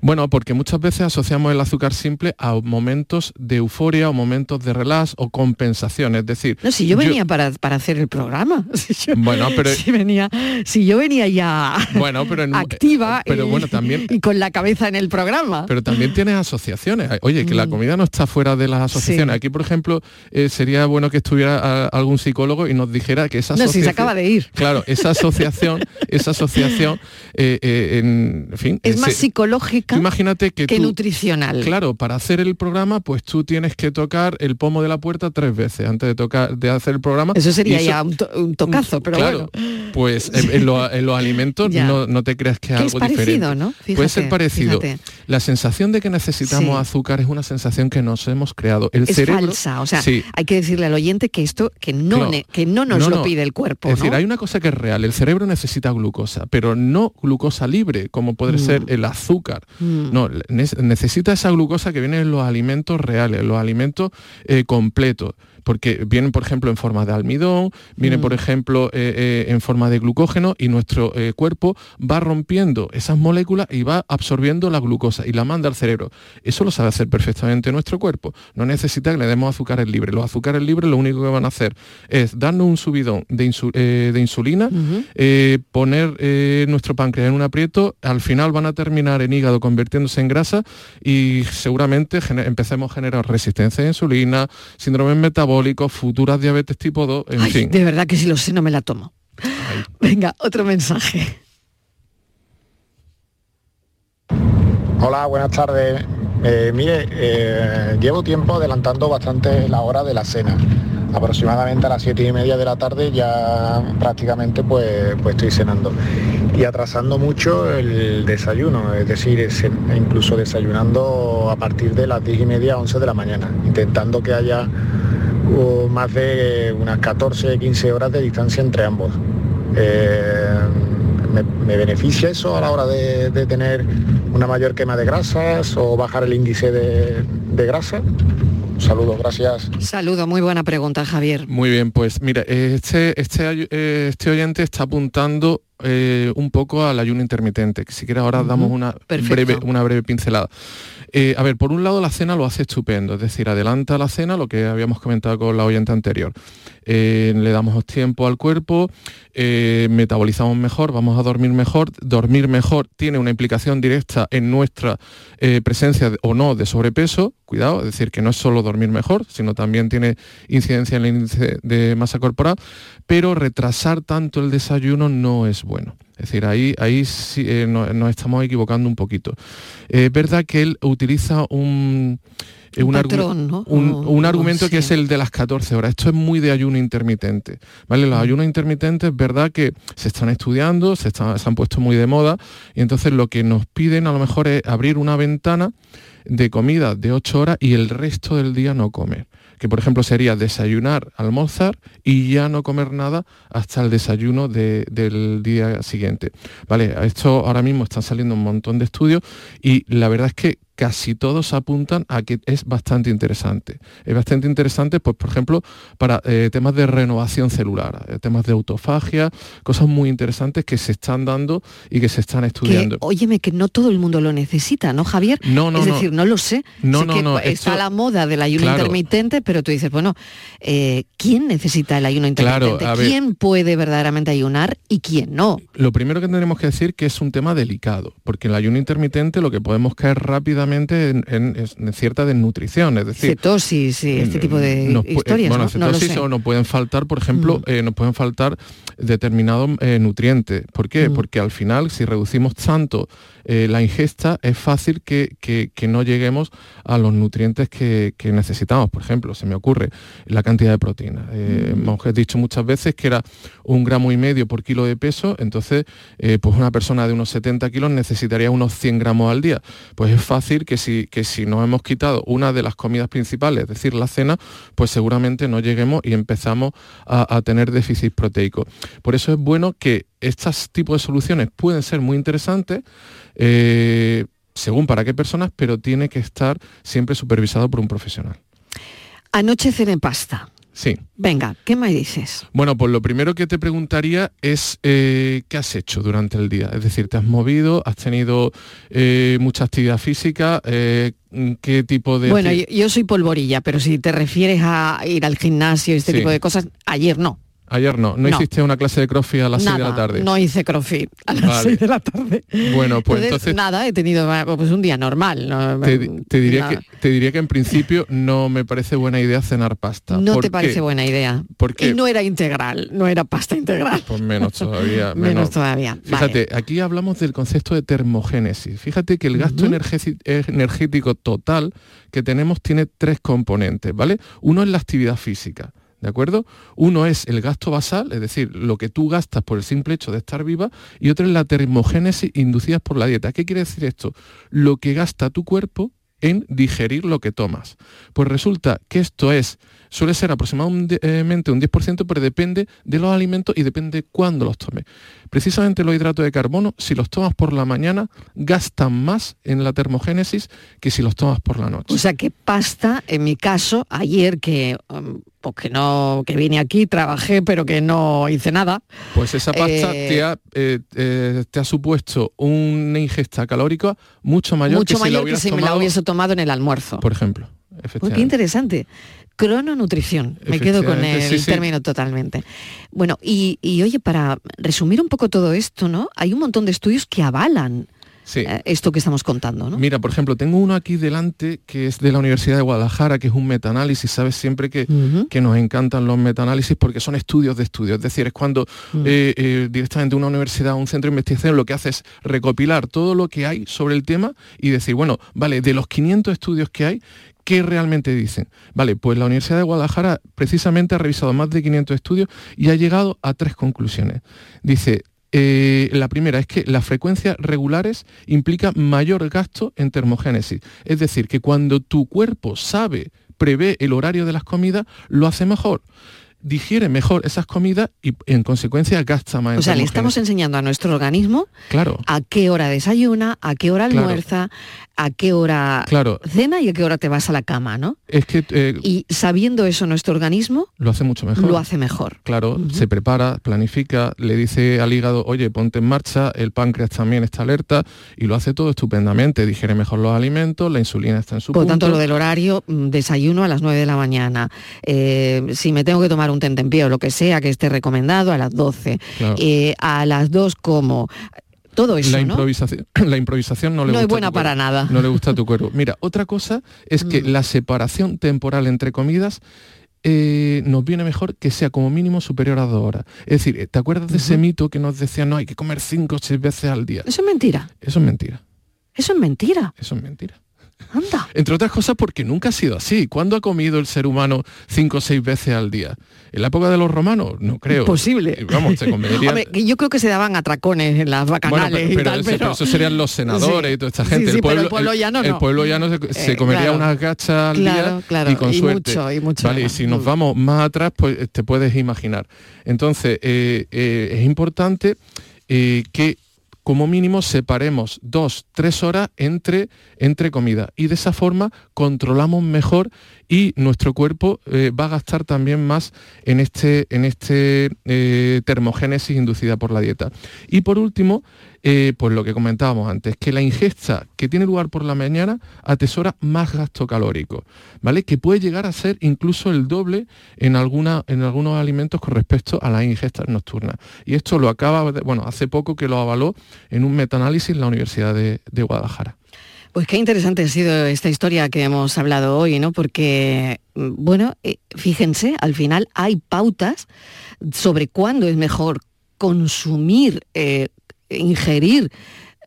Bueno, porque muchas veces asociamos el azúcar simple a momentos de euforia o momentos de relax o compensación. Es decir, No, si yo venía para, para hacer el programa. Si yo- Bueno, pero- si venía, si yo venía ya Bueno, pero en- activa pero y, bueno, también- y con la cabeza en el programa. Pero también tienes asociaciones. Oye, que la Mm. comida no está fuera de las asociaciones. Sí. Aquí, por ejemplo, eh, sería bueno que estuviera a- algún psicólogo y nos dijera que esa no, si asociación... se acaba de ir. Claro, esa asociación, esa asociación, eh, eh, en, fin... Es eh, más se- psicológica imagínate que, que tú- nutricional. Claro, para hacer el programa, pues tú tienes que tocar el pomo de la puerta tres veces antes de tocar, de hacer el programa. Eso sería ya un, to- un tocazo, pero claro, bueno. pues en, en lo- en los alimentos no, no te creas que es algo es parecido, diferente. ¿no? Puede ser parecido. fíjate. La sensación de que necesitamos Sí. azúcar es una sensación que nos hemos creado. El es cerebro, falsa, o sea, Sí. hay que decirle al oyente que esto que no ne- que no nos No, lo pide el cuerpo, Es decir, hay una cosa que es real. El cerebro necesita glucosa, pero no glucosa libre, como puede Mm. ser el azúcar. Mm. No, ne- necesita esa glucosa que viene en los alimentos reales, en los alimentos eh, completos. Porque vienen, por ejemplo, en forma de almidón, vienen, Mm. por ejemplo, eh, eh, en forma de glucógeno y nuestro eh, cuerpo va rompiendo esas moléculas y va absorbiendo la glucosa y la manda al cerebro. Eso lo sabe hacer perfectamente nuestro cuerpo. No necesita que le demos azúcares libres. Los azúcares libres lo único que van a hacer es darnos un subidón de, insu- de insulina, poner nuestro páncreas en un aprieto, al final van a terminar en hígado convirtiéndose en grasa y seguramente empecemos a generar resistencia a insulina, síndromes metabólicos, futuras diabetes tipo 2, en Ay, fin. de verdad que si lo sé no me la tomo. Venga, otro mensaje. Hola, buenas tardes. Eh, mire, eh, llevo tiempo adelantando bastante la hora de la cena. Aproximadamente a las siete y media de la tarde ya prácticamente pues, pues estoy cenando. Y atrasando mucho el desayuno, es decir, es- incluso desayunando a partir de las diez y media, 11 de la mañana, intentando que haya más de unas 14, 15 horas de distancia entre ambos. Eh, ¿me, me beneficia eso a la hora de, de tener una mayor quema de grasas o bajar el índice de, de grasa? Un saludo, gracias. Saludo, muy buena pregunta, Javier. Muy bien, pues mira, este, este, eh, este oyente está apuntando eh, un poco al ayuno intermitente, que si quieres ahora damos una perfecto. breve, una breve pincelada. Eh, a ver, por un lado la cena lo hace estupendo, es decir, adelanta la cena, lo que habíamos comentado con la oyente anterior. Eh, le damos tiempo al cuerpo, eh, metabolizamos mejor, vamos a dormir mejor, dormir mejor tiene una implicación directa en nuestra presencia o no de sobrepeso, cuidado, es decir, que no es solo dormir mejor, sino también tiene incidencia en el índice de masa corporal, pero retrasar tanto el desayuno no es bueno. Es decir, ahí, ahí sí, eh, no- nos estamos equivocando un poquito. Eh, Es verdad que él utiliza un, eh, Un argu- patrón, ¿no? un- O- un o argumento que sí. es el de las 14 horas. Esto es muy de ayuno intermitente. ¿vale? Mm. Los ayunos intermitentes es verdad que se están estudiando, se, están- se han puesto muy de moda y entonces lo que nos piden a lo mejor es abrir una ventana de comida de 8 horas y el resto del día no comer. Que por ejemplo sería desayunar, almorzar y ya no comer nada hasta el desayuno de- del día siguiente. Vale, esto ahora mismo están saliendo un montón de estudios y la verdad es que casi todos apuntan a que es bastante interesante. Es bastante interesante, pues por ejemplo, para eh, temas de renovación celular, eh, temas de autofagia, cosas muy interesantes que se están dando y que se están Que, estudiando. óyeme, que no todo el mundo lo necesita, ¿no, Javier? No, no, Es no. decir, no lo sé. No, Sé no, que no, Está esto- la moda del ayuno Claro. intermitente, pero tú dices, bueno, eh, ¿quién necesita el ayuno Claro, intermitente? ver. ¿Quién puede verdaderamente ayunar y quién no? Lo primero que tenemos que decir que es un tema delicado, porque el ayuno intermitente lo que podemos caer rápidamente en, en- es- en cierta desnutrición, es decir, Cetosis y este tipo de nos historias, bueno, ¿no? No lo cetosis sé. Mm. o nos pueden faltar, por ejemplo, eh, nos pueden faltar determinados eh, nutrientes. ¿Por Mm. qué? Porque al final, si reducimos tanto eh, la ingesta, es fácil que, que- que no lleguemos a los nutrientes que, que necesitamos. Por ejemplo, se me ocurre la cantidad de proteína. Eh, Mm. Hemos dicho muchas veces que era un gramo y medio por kilo de peso, entonces eh, pues una persona de unos 70 kilos necesitaría unos 100 gramos al día. Pues es fácil que si, que si nos hemos quitado una de las comidas principales, es decir, la cena, pues seguramente no lleguemos y empezamos a, a tener déficit proteico. Por eso es bueno que estos tipos de soluciones pueden ser muy interesantes, eh, según para qué personas, pero tiene que estar siempre supervisado por un profesional. Anoche cené pasta. Sí. Venga, ¿qué me dices? Bueno, pues lo primero que te preguntaría es eh, qué has hecho durante el día. Es decir, ¿te has movido? ¿Has tenido eh, mucha actividad física? Eh, ¿Qué tipo de... Bueno, yo, yo soy polvorilla, pero si te refieres a ir al gimnasio y este Sí. tipo de cosas, ayer no. Ayer no, no, No. hiciste una clase de crossfit a las 6 de la tarde. No hice crossfit a las Vale. 6 de la tarde. Bueno, pues Entonces, entonces nada, he tenido pues, un día normal. No, te, te diría que, te diría que en principio no me parece buena idea cenar pasta. No ¿Por te qué? parece buena idea. ¿Por qué? Y no era integral, no era pasta integral. Pues menos todavía. Menos todavía, Fíjate, aquí hablamos del concepto de termogénesis. Fíjate que el gasto energético total que tenemos tiene tres componentes, ¿vale? Uno es la actividad física. ¿De acuerdo? Uno es el gasto basal, es decir, lo que tú gastas por el simple hecho de estar viva, y otro es la termogénesis inducida por la dieta. ¿Qué quiere decir esto? Lo que gasta tu cuerpo en digerir lo que tomas. Pues resulta que esto es, suele ser aproximadamente un 10%, pero depende de los alimentos y depende cuándo los tomes. Precisamente los hidratos de carbono, si los tomas por la mañana, gastan más en la termogénesis que si los tomas por la noche. O sea que pasta, en mi caso, ayer que, um, pues que no, que vine aquí, trabajé, pero que no hice nada. Pues esa pasta Eh, te, ha, eh, eh, te ha supuesto una ingesta calórica mucho mayor mucho que si la mayor que hubieras si me la hubiese tomado en el almuerzo. por ejemplo. Pues qué interesante. Crononutrición. Me quedo con el sí, sí. término totalmente. Bueno, y, y oye, para resumir un poco todo esto, ¿no? Hay un montón de estudios que avalan eh, esto que estamos contando. ¿no? Mira, por ejemplo, tengo uno aquí delante que es de la Universidad de Guadalajara, que es un metaanálisis. Sabes siempre que, que nos encantan los metaanálisis porque son estudios de estudios. Es decir, es cuando Mm. eh, eh, directamente una universidad o un centro de investigación lo que hace es recopilar todo lo que hay sobre el tema y decir, bueno, vale, de los 500 estudios que hay, ¿qué realmente dicen? Vale, pues la Universidad de Guadalajara precisamente ha revisado más de 500 estudios y ha llegado a tres conclusiones. Dice, eh, la primera es que las frecuencias regulares implican mayor gasto en termogénesis. Es decir, que cuando tu cuerpo sabe, prevé el horario de las comidas, lo hace mejor digiere mejor esas comidas y en consecuencia gasta más. O sea, le estamos enseñando a nuestro organismo Claro. a qué hora desayuna, a qué hora almuerza, a qué hora Claro. cena y a qué hora te vas a la cama, ¿no? Es que eh, Y sabiendo eso nuestro organismo, lo hace mucho mejor. lo hace mejor. Claro, se prepara, planifica, le dice al hígado, oye, ponte en marcha, el páncreas también está alerta y lo hace todo estupendamente, digiere mejor los alimentos, la insulina está en su Por punto. tanto, lo del horario, mm, desayuno a las 9 de la mañana. Eh, si me tengo que tomar un tentempié o lo que sea que esté recomendado, a las 12. Claro. Eh, a las 2 como... Todo eso, la ¿no? improvisación, la improvisación no le No gusta buena para nada. No le gusta tu cuerpo. Mira, otra cosa es que la separación temporal entre comidas eh, nos viene mejor que sea como mínimo superior a dos horas. Es decir, ¿te acuerdas de ese mito que nos decía no hay que comer cinco o seis veces al día? Eso es mentira. Eso es mentira. Eso es mentira. Eso es mentira. Anda. Entre otras cosas porque nunca ha sido así. ¿Cuándo ha comido el ser humano cinco o seis veces al día? ¿En la época de los romanos? No creo. Posible. Vamos. Hombre, que yo creo que se daban atracones en las Bueno, bacanales pero, y pero tal, ese- pero... pero eso serían los senadores Sí. y toda esta gente. sí, pero el pueblo llano el no. pueblo llano se, se Eh, comería claro. unas gachas al Claro, día claro, y con y suerte. mucho, y mucho Vale, y si nos Mm. vamos más atrás, pues eh, te puedes imaginar. Entonces, eh, eh, es importante que como mínimo separemos dos, tres horas entre, entre comidas y de esa forma controlamos mejor y nuestro cuerpo eh, va a gastar también más en este, en este eh, termogénesis inducida por la dieta. Y por último, pues lo que comentábamos antes, que la ingesta que tiene lugar por la mañana atesora más gasto calórico, ¿vale? Que puede llegar a ser incluso el doble en, alguna, en algunos alimentos con respecto a las ingestas nocturnas. Y esto lo acaba, de- bueno, hace poco que lo avaló en un metaanálisis en la Universidad de, Guadalajara. Pues qué interesante ha sido esta historia que hemos hablado hoy, ¿no? Porque, bueno, eh, fíjense, al final hay pautas sobre cuándo es mejor consumir, eh, ingerir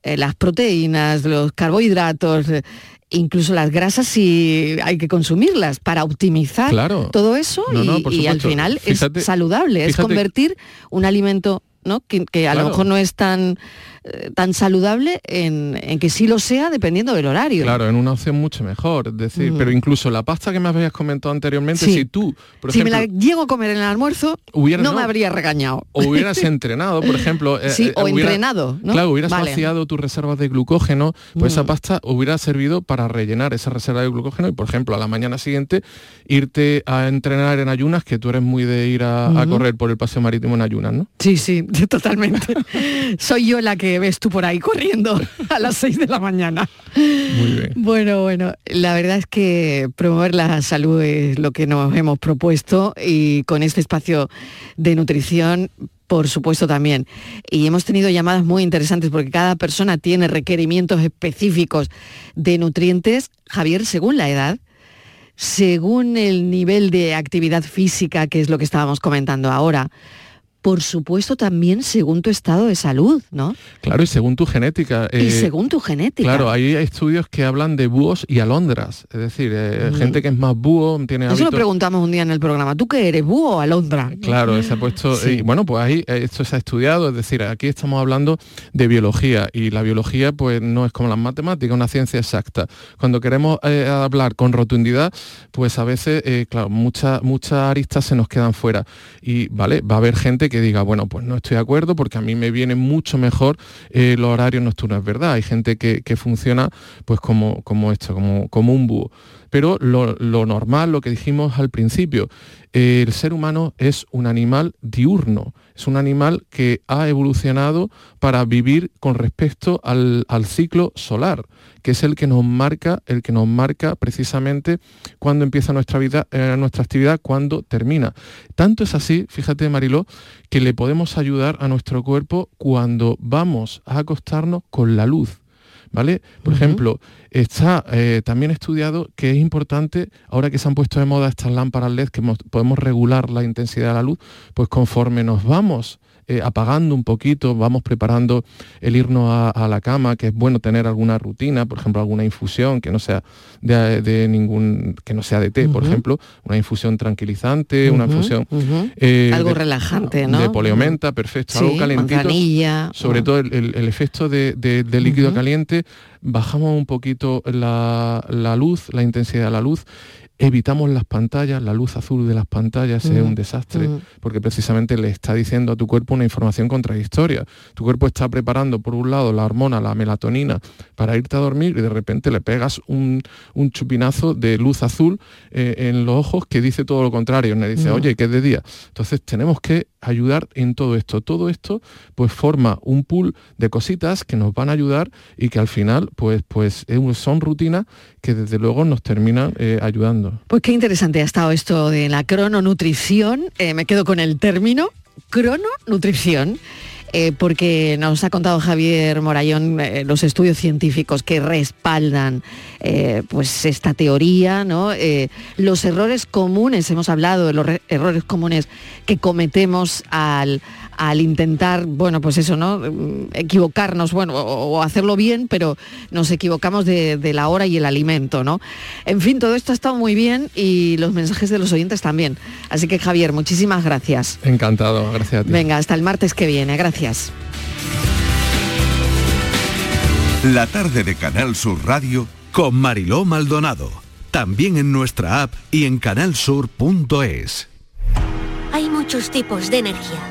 eh, las proteínas, los carbohidratos, eh, incluso las grasas si hay que consumirlas para optimizar Claro. todo eso No, y, no, por y al final Fíjate- es saludable, es convertir un alimento ¿no? que, que a Claro. lo mejor no es tan, eh, tan saludable en, en que sí lo sea dependiendo del horario. Claro, en una opción mucho mejor. Es decir, Mm. pero incluso la pasta que me habías comentado anteriormente, Sí. si tú, por si ejemplo, me la llego a comer en el almuerzo, Hubiera- no, no. me habría regañado. o hubieras entrenado, por ejemplo. eh, Sí, eh, o hubiera- entrenado, ¿no? Claro, hubieras Vale. vaciado tus reservas de glucógeno, pues esa Mm. pasta hubiera servido para rellenar esa reserva de glucógeno y, por ejemplo, a la mañana siguiente irte a entrenar en ayunas, que tú eres muy de ir a, a correr por el paseo marítimo en ayunas, ¿no? Sí, sí, totalmente. Soy yo la que ves tú por ahí corriendo a las 6 de la mañana. Muy bien. Bueno, bueno, la verdad es que promover la salud es lo que nos hemos propuesto y con este espacio de nutrición, por supuesto también. Y hemos tenido llamadas muy interesantes porque cada persona tiene requerimientos específicos de nutrientes, Javier, según la edad, según el nivel de actividad física, que es lo que estábamos comentando ahora. Por supuesto también según tu estado de salud, ¿no? Claro, y según tu genética. y eh, según tu genética. Claro, hay estudios que hablan de búhos y alondras, es decir, eh, Mm. gente que es más búho, tiene Eso lo preguntamos un día en el programa. ¿Tú qué eres, búho o alondra? Claro, se ha puesto, Sí. y bueno, pues ahí eh, esto se ha estudiado, es decir, aquí estamos hablando de biología y la biología pues no es como las matemáticas, una ciencia exacta. Cuando queremos eh, hablar con rotundidad, pues a veces, claro, muchas muchas aristas se nos quedan fuera y vale, va a haber gente que diga, bueno, pues no estoy de acuerdo porque a mí me viene mucho mejor eh, los horarios nocturnos, verdad, hay gente que, que funciona pues como, como esto, como, como un búho. Pero lo, normal, lo que dijimos al principio, el ser humano es un animal diurno, es un animal que ha evolucionado para vivir con respecto al, al ciclo solar, que es el que nos marca, el que nos marca precisamente cuando empieza nuestra vida, eh, nuestra actividad, cuando termina. Tanto es así, fíjate Mariló, que le podemos ayudar a nuestro cuerpo cuando vamos a acostarnos con la luz. ¿Vale? Por ejemplo, está eh, también estudiado que es importante, ahora que se han puesto de moda estas lámparas LED que podemos regular la intensidad de la luz, pues conforme nos vamos eh, apagando un poquito, vamos preparando el irnos a, la cama, que es bueno tener alguna rutina, por ejemplo, alguna infusión que no sea de, ningún, que no sea de té, por ejemplo, una infusión tranquilizante, una infusión eh, algo relajante, ¿no? De poliomenta, perfecto, algo calentito. Sobre todo el, efecto de, líquido caliente, bajamos un poquito la, la luz, la intensidad de la luz evitamos las pantallas, la luz azul de las pantallas es un desastre, porque precisamente le está diciendo a tu cuerpo una información contradictoria. Tu cuerpo está preparando, por un lado, la hormona, la melatonina, para irte a dormir y de repente le pegas un, chupinazo de luz azul eh, en los ojos que dice todo lo contrario. Le dice, oye, que es de día. Entonces tenemos que ayudar en todo esto. Todo esto pues forma un pool de cositas que nos van a ayudar y que al final pues, pues son rutinas que desde luego nos terminan eh, ayudando. Pues qué interesante ha estado esto de la crononutrición. Eh, me quedo con el término crononutrición. Eh, porque nos ha contado Javier Morayón eh, los estudios científicos que respaldan eh, pues esta teoría, ¿no? los errores comunes, hemos hablado de los errores comunes que cometemos al, al intentar, bueno, pues eso, ¿no? Equivocarnos, bueno, o, hacerlo bien, pero nos equivocamos de, la hora y el alimento, ¿no? En fin, todo esto ha estado muy bien y los mensajes de los oyentes también. Así que Javier, muchísimas gracias. Encantado, gracias a ti. Venga, hasta el martes que viene, gracias. La tarde de Canal Sur Radio con Mariló Maldonado. También en nuestra app y en canalsur.es. Hay muchos tipos de energía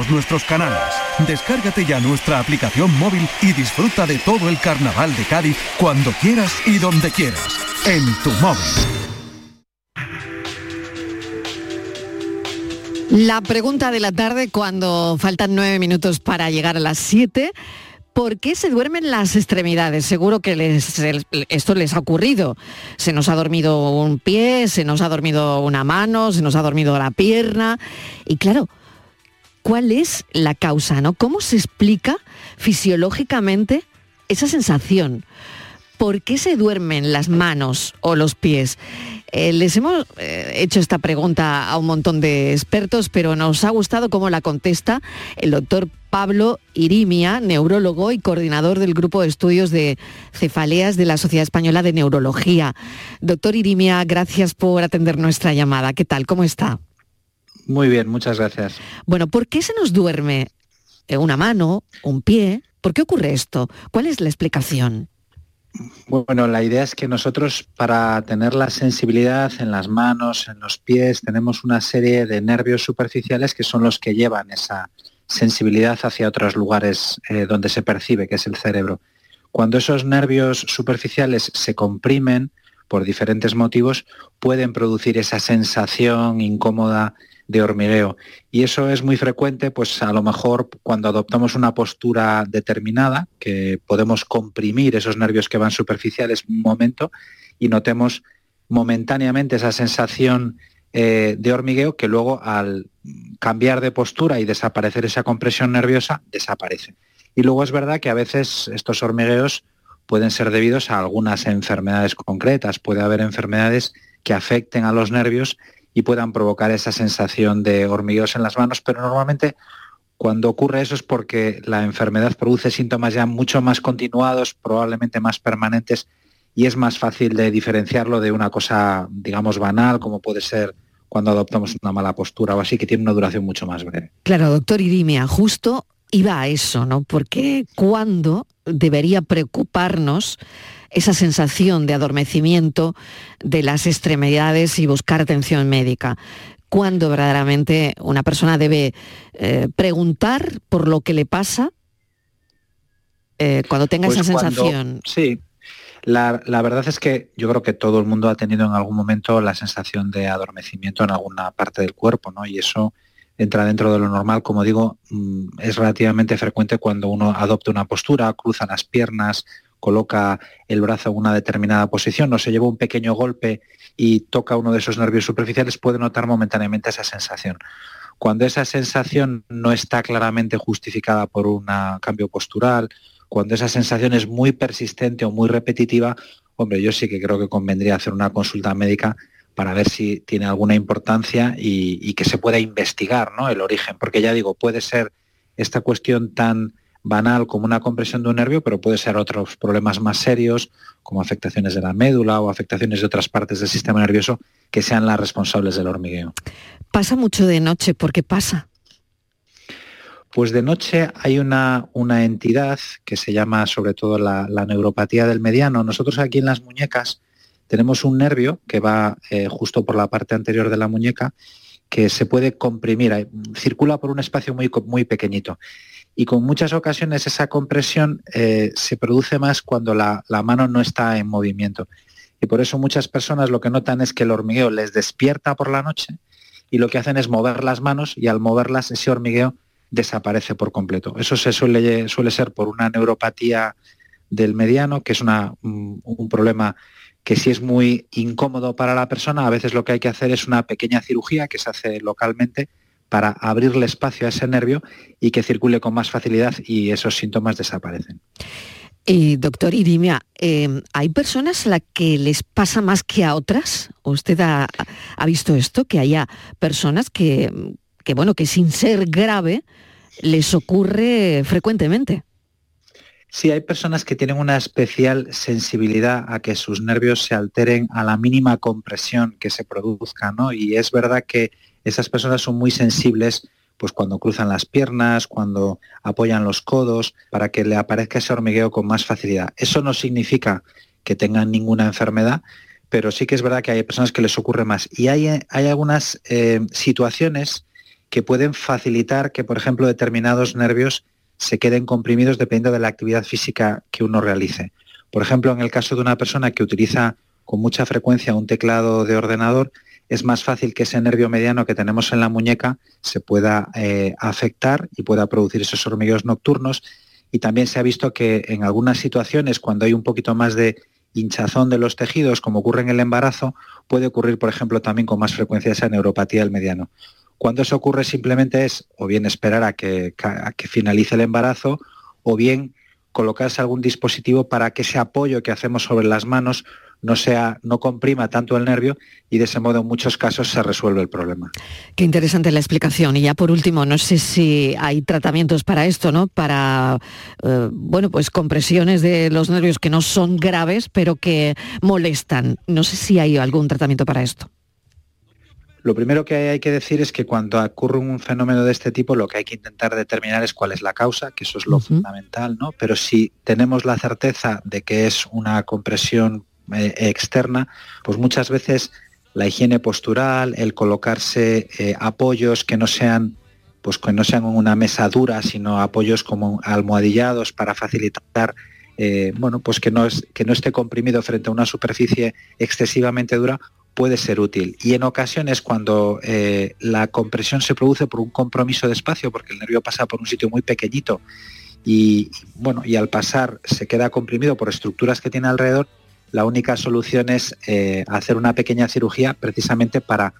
nuestros canales. Descárgate ya nuestra aplicación móvil y disfruta de todo el Carnaval de Cádiz cuando quieras y donde quieras. En tu móvil. La pregunta de la tarde cuando faltan nueve minutos para llegar a las siete. ¿Por qué se duermen las extremidades? Seguro que esto les ha ocurrido. Se nos ha dormido un pie, se nos ha dormido una mano, se nos ha dormido la pierna. Y claro, ¿cuál es la causa? ¿no? ¿Cómo se explica fisiológicamente esa sensación? ¿Por qué se duermen las manos o los pies? Eh, les hemos eh, hecho esta pregunta a un montón de expertos, pero nos ha gustado cómo la contesta el doctor Pablo Irimia, neurólogo y coordinador del grupo de estudios de cefaleas de la Sociedad Española de Neurología. Doctor Irimia, gracias por atender nuestra llamada. ¿Qué tal? ¿Cómo está? Muy bien, muchas gracias. Bueno, ¿por qué se nos duerme una mano, un pie? ¿Por qué ocurre esto? ¿Cuál es la explicación? Bueno, la idea es que nosotros para tener la sensibilidad en las manos, en los pies, tenemos una serie de nervios superficiales que son los que llevan esa sensibilidad hacia otros lugares eh, donde se percibe, que es el cerebro. Cuando esos nervios superficiales se comprimen por diferentes motivos, pueden producir esa sensación incómoda de hormigueo. Y eso es muy frecuente, pues a lo mejor cuando adoptamos una postura determinada, que podemos comprimir esos nervios que van superficiales un momento y notemos momentáneamente esa sensación eh, de hormigueo que luego al cambiar de postura y desaparecer esa compresión nerviosa, desaparece. Y luego es verdad que a veces estos hormigueos pueden ser debidos a algunas enfermedades concretas. Puede haber enfermedades que afecten a los nervios y puedan provocar esa sensación de hormigueos en las manos, pero normalmente Cuando ocurre eso es porque la enfermedad produce síntomas ya mucho más continuados, probablemente más permanentes, y es más fácil de diferenciarlo de una cosa, digamos, banal, como puede ser cuando adoptamos una mala postura o así, que tiene una duración mucho más breve. Claro, doctor Irimia, justo iba a eso, ¿no? Porque cuando debería preocuparnos esa sensación de adormecimiento de las extremidades y buscar atención médica. Cuando verdaderamente una persona debe eh, preguntar por lo que le pasa eh, cuando tenga Pues esa cuando- sensación. Sí. La, la verdad es que yo creo que todo el mundo ha tenido en algún momento la sensación de adormecimiento en alguna parte del cuerpo, ¿no? Y eso entra dentro de lo normal, como digo, mm, es relativamente frecuente cuando uno adopta una postura, cruza las piernas, coloca el brazo en una determinada posición, o se lleva un pequeño golpe y toca uno de esos nervios superficiales, puede notar momentáneamente esa sensación. Cuando esa sensación no está claramente justificada por un cambio postural, cuando esa sensación es muy persistente o muy repetitiva, hombre, yo sí que creo que convendría hacer una consulta médica para ver si tiene alguna importancia y, y que se pueda investigar ¿no? el origen. Porque ya digo, puede ser esta cuestión tan banal como una compresión de un nervio, pero puede ser otros problemas más serios, como afectaciones de la médula o afectaciones de otras partes del sistema nervioso, que sean las responsables del hormigueo. Pasa mucho de noche, ¿por qué pasa? Pues de noche hay una, una entidad que se llama sobre todo la, la neuropatía del mediano. Nosotros aquí en las muñecas tenemos un nervio que va eh, justo por la parte anterior de la muñeca que se puede comprimir, circula por un espacio muy, muy pequeñito. Y con muchas ocasiones esa compresión eh, se produce más cuando la, la mano no está en movimiento. Y por eso muchas personas lo que notan es que el hormigueo les despierta por la noche y lo que hacen es mover las manos y al moverlas ese hormigueo desaparece por completo. Eso se suele, suele ser por una neuropatía del mediano, que es una, un, un problema que si es muy incómodo para la persona, a veces lo que hay que hacer es una pequeña cirugía que se hace localmente para abrirle espacio a ese nervio y que circule con más facilidad y esos síntomas desaparecen. Y doctor Irimia, eh, ¿hay personas a las que les pasa más que a otras? ¿Usted ha, ha visto esto? Que haya personas que, que, bueno, que sin ser grave les ocurre frecuentemente. Sí, hay personas que tienen una especial sensibilidad a que sus nervios se alteren a la mínima compresión que se produzca, ¿no? Y es verdad que esas personas son muy sensibles pues cuando cruzan las piernas, cuando apoyan los codos, para que le aparezca ese hormigueo con más facilidad. Eso no significa que tengan ninguna enfermedad, pero sí que es verdad que hay personas que les ocurre más. Y hay, hay algunas eh, situaciones que pueden facilitar que, por ejemplo, determinados nervios se queden comprimidos dependiendo de la actividad física que uno realice. Por ejemplo, en el caso de una persona que utiliza con mucha frecuencia un teclado de ordenador, es más fácil que ese nervio mediano que tenemos en la muñeca se pueda eh, afectar y pueda producir esos hormigueos nocturnos. Y también se ha visto que en algunas situaciones, cuando hay un poquito más de hinchazón de los tejidos, como ocurre en el embarazo, puede ocurrir, por ejemplo, también con más frecuencia esa neuropatía del mediano. Cuando eso ocurre simplemente es o bien esperar a que, finalice el embarazo o bien colocarse algún dispositivo para que ese apoyo que hacemos sobre las manos no sea, no comprima tanto el nervio y de ese modo en muchos casos se resuelve el problema. Qué interesante la explicación. Y ya por último, no sé si hay tratamientos para esto, ¿no? Para, eh, bueno, pues compresiones de los nervios que no son graves, pero que molestan. No sé si hay algún tratamiento para esto. Lo primero que hay que decir es que cuando ocurre un fenómeno de este tipo, lo que hay que intentar determinar es cuál es la causa, que eso es lo uh -huh. fundamental, ¿no? Pero si tenemos la certeza de que es una compresión eh, externa, pues muchas veces la higiene postural, el colocarse eh, apoyos que no sean pues que no sean una mesa dura, sino apoyos como almohadillados para facilitar eh, bueno, pues que no, es, que no esté comprimido frente a una superficie excesivamente dura, puede ser útil. Y en ocasiones cuando eh, la compresión se produce por un compromiso de espacio, porque el nervio pasa por un sitio muy pequeñito y, bueno, y al pasar se queda comprimido por estructuras que tiene alrededor, la única solución es eh, hacer una pequeña cirugía precisamente para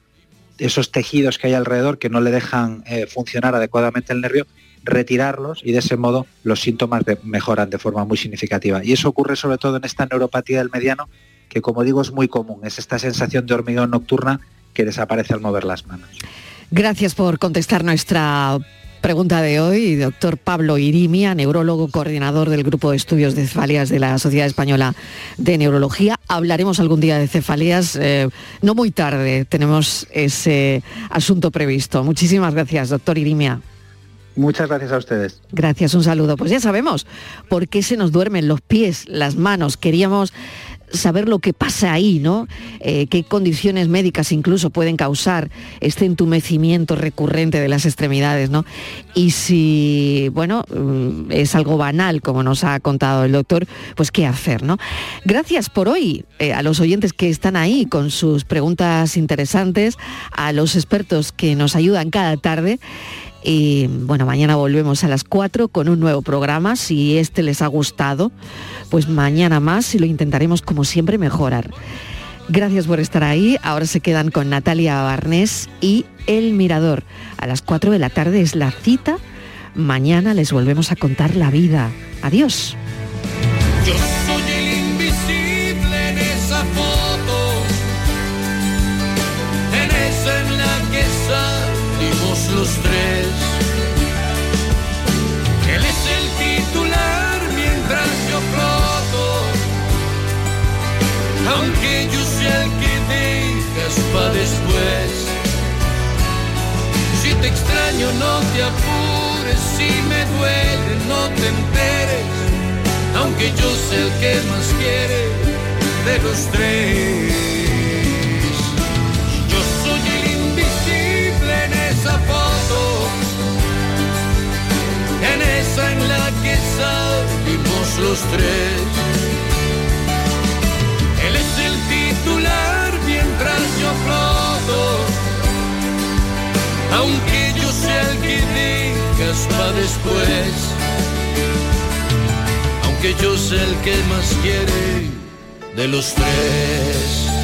esos tejidos que hay alrededor que no le dejan eh, funcionar adecuadamente el nervio, retirarlos y de ese modo los síntomas mejoran de forma muy significativa. Y eso ocurre sobre todo en esta neuropatía del mediano, que como digo es muy común, es esta sensación de hormigón nocturna que desaparece al mover las manos. Gracias por contestar nuestra Pregunta de hoy, doctor Pablo Irimia, neurólogo coordinador del Grupo de Estudios de Cefalias de la Sociedad Española de Neurología. Hablaremos algún día de cefalías, eh, no muy tarde, tenemos ese asunto previsto. Muchísimas gracias, doctor Irimia. Muchas gracias a ustedes. Gracias, un saludo. Pues ya sabemos por qué se nos duermen los pies, las manos. Queríamos saber lo que pasa ahí, ¿no? Eh, qué condiciones médicas incluso pueden causar este entumecimiento recurrente de las extremidades, ¿no? Y si, bueno, mm, es algo banal, como nos ha contado el doctor, pues qué hacer, ¿no? Gracias por hoy eh, a los oyentes que están ahí con sus preguntas interesantes, a los expertos que nos ayudan cada tarde. Y bueno, mañana volvemos a las 4 con un nuevo programa. Si este les ha gustado, pues mañana más y lo intentaremos como siempre mejorar. Gracias por estar ahí. Ahora se quedan con Natalia Barnés y El Mirador. A las 4 de la tarde es la cita. Mañana les volvemos a contar la vida. Adiós. Yo soy el invisible en esa foto, salimos los tres. Él es el titular mientras yo floto, aunque yo sea el que dejas para después. Si te extraño no te apures, si me duele no te enteres aunque yo sé el que más quiere de los tres. En la que salimos los tres. Él es el titular mientras yo floto, aunque yo sea el que dejas para después que yo sé el que más quiere de los tres.